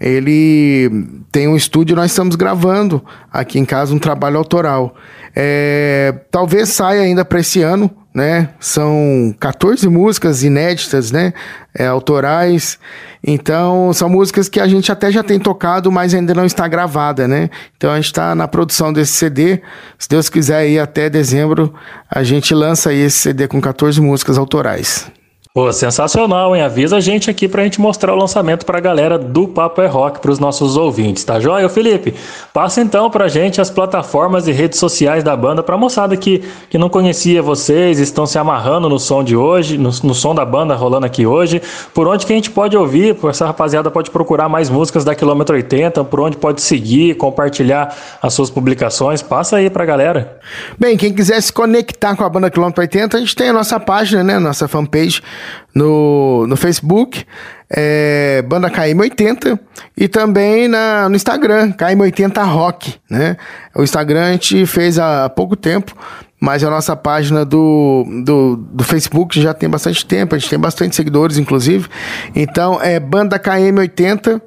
ele tem um estúdio, nós estamos gravando aqui em casa um trabalho autoral. É, talvez saia ainda para esse ano, né? São 14 músicas inéditas, né? É, autorais. Então, são músicas que a gente até já tem tocado, mas ainda não está gravada, né? Então, a gente está na produção desse CD. Se Deus quiser, aí até dezembro, a gente lança esse CD com 14 músicas autorais. Pô, sensacional, hein? Avisa a gente aqui pra gente mostrar o lançamento pra galera do Papo é Rock, pros nossos ouvintes, tá joia? Felipe, passa então pra gente as plataformas e redes sociais da banda pra moçada que, que não conhecia vocês, estão se amarrando no som de hoje, no, no som da banda rolando aqui hoje. Por onde que a gente pode ouvir? Essa rapaziada pode procurar mais músicas da Quilômetro 80, por onde pode seguir, compartilhar as suas publicações. Passa aí pra galera. Bem, quem quiser se conectar com a banda Quilômetro 80, a gente tem a nossa página, né? Nossa fanpage no, no Facebook, é, Banda KM80, e também na, no Instagram, KM80 Rock, né? O Instagram a gente fez há pouco tempo, mas a nossa página do, do, do Facebook já tem bastante tempo, a gente tem bastante seguidores, inclusive. Então, é Banda KM80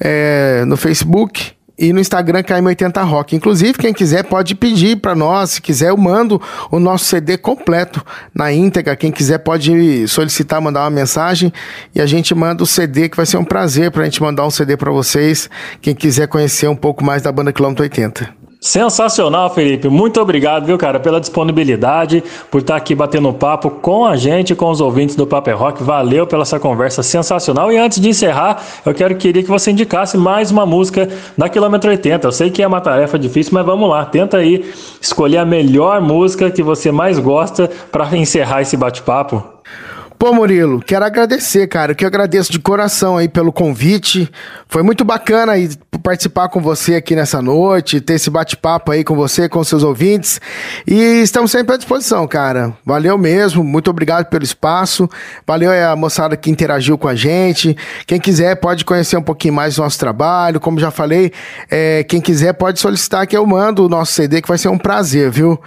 é, no Facebook, e no Instagram KM80Rock. Inclusive, quem quiser pode pedir para nós, se quiser eu mando o nosso CD completo na íntegra. Quem quiser pode solicitar, mandar uma mensagem e a gente manda o CD, que vai ser um prazer para a gente mandar um CD para vocês, quem quiser conhecer um pouco mais da banda Quilômetro 80. Sensacional, Felipe. Muito obrigado, viu, cara, pela disponibilidade, por estar aqui batendo papo com a gente, com os ouvintes do Paper Rock. Valeu pela essa conversa sensacional. E antes de encerrar, eu quero queria que você indicasse mais uma música da Quilômetro 80. Eu sei que é uma tarefa difícil, mas vamos lá. Tenta aí escolher a melhor música que você mais gosta para encerrar esse bate-papo. Pô, Murilo, quero agradecer, cara. Que eu agradeço de coração aí pelo convite. Foi muito bacana aí participar com você aqui nessa noite, ter esse bate-papo aí com você, com seus ouvintes. E estamos sempre à disposição, cara. Valeu mesmo, muito obrigado pelo espaço. Valeu a moçada que interagiu com a gente. Quem quiser pode conhecer um pouquinho mais do nosso trabalho. Como já falei, é, quem quiser pode solicitar que eu mando o nosso CD, que vai ser um prazer, viu?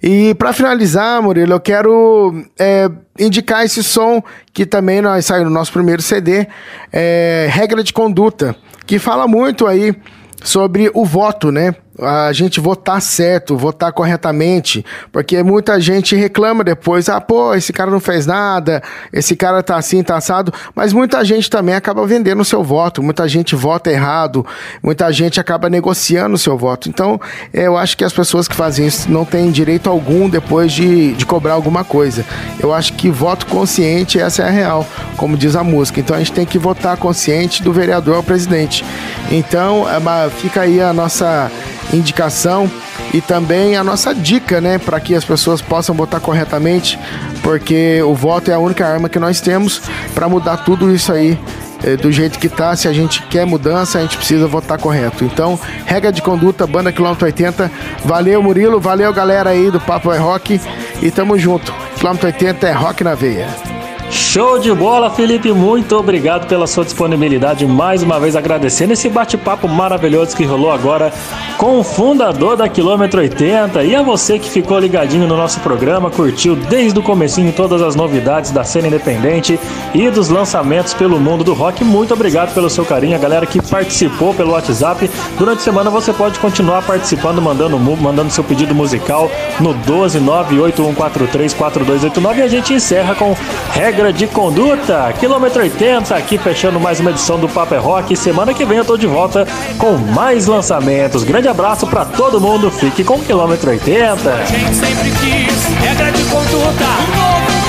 E para finalizar, Murilo, eu quero. É, indicar esse som que também nós saiu no nosso primeiro CD, é, Regra de Conduta, que fala muito aí sobre o voto, né? A gente votar certo, votar corretamente, porque muita gente reclama depois, ah, pô, esse cara não fez nada, esse cara tá assim, tá assado, mas muita gente também acaba vendendo o seu voto, muita gente vota errado, muita gente acaba negociando o seu voto. Então, eu acho que as pessoas que fazem isso não têm direito algum depois de, de cobrar alguma coisa. Eu acho que voto consciente, essa é a real, como diz a música. Então, a gente tem que votar consciente do vereador ao presidente. Então, é fica aí a nossa indicação e também a nossa dica, né, para que as pessoas possam votar corretamente, porque o voto é a única arma que nós temos para mudar tudo isso aí eh, do jeito que tá. Se a gente quer mudança, a gente precisa votar correto. Então, regra de conduta, banda quilômetro 80. Valeu, Murilo, valeu galera aí do Papo é Rock e tamo junto. Quilômetro 80 é rock na veia. Show de bola, Felipe. Muito obrigado pela sua disponibilidade. Mais uma vez agradecendo esse bate-papo maravilhoso que rolou agora com o fundador da Quilômetro 80 e a você que ficou ligadinho no nosso programa, curtiu desde o comecinho todas as novidades da cena independente e dos lançamentos pelo mundo do rock. Muito obrigado pelo seu carinho, a galera que participou pelo WhatsApp. Durante a semana você pode continuar participando, mandando, mandando seu pedido musical no 12981434289 e a gente encerra com regra de conduta. Quilômetro 80 aqui fechando mais uma edição do Paper é Rock. Semana que vem eu tô de volta com mais lançamentos. Grande grande abraço para todo mundo. Fique com o quilômetro 80. A gente sempre quis regra de conduta.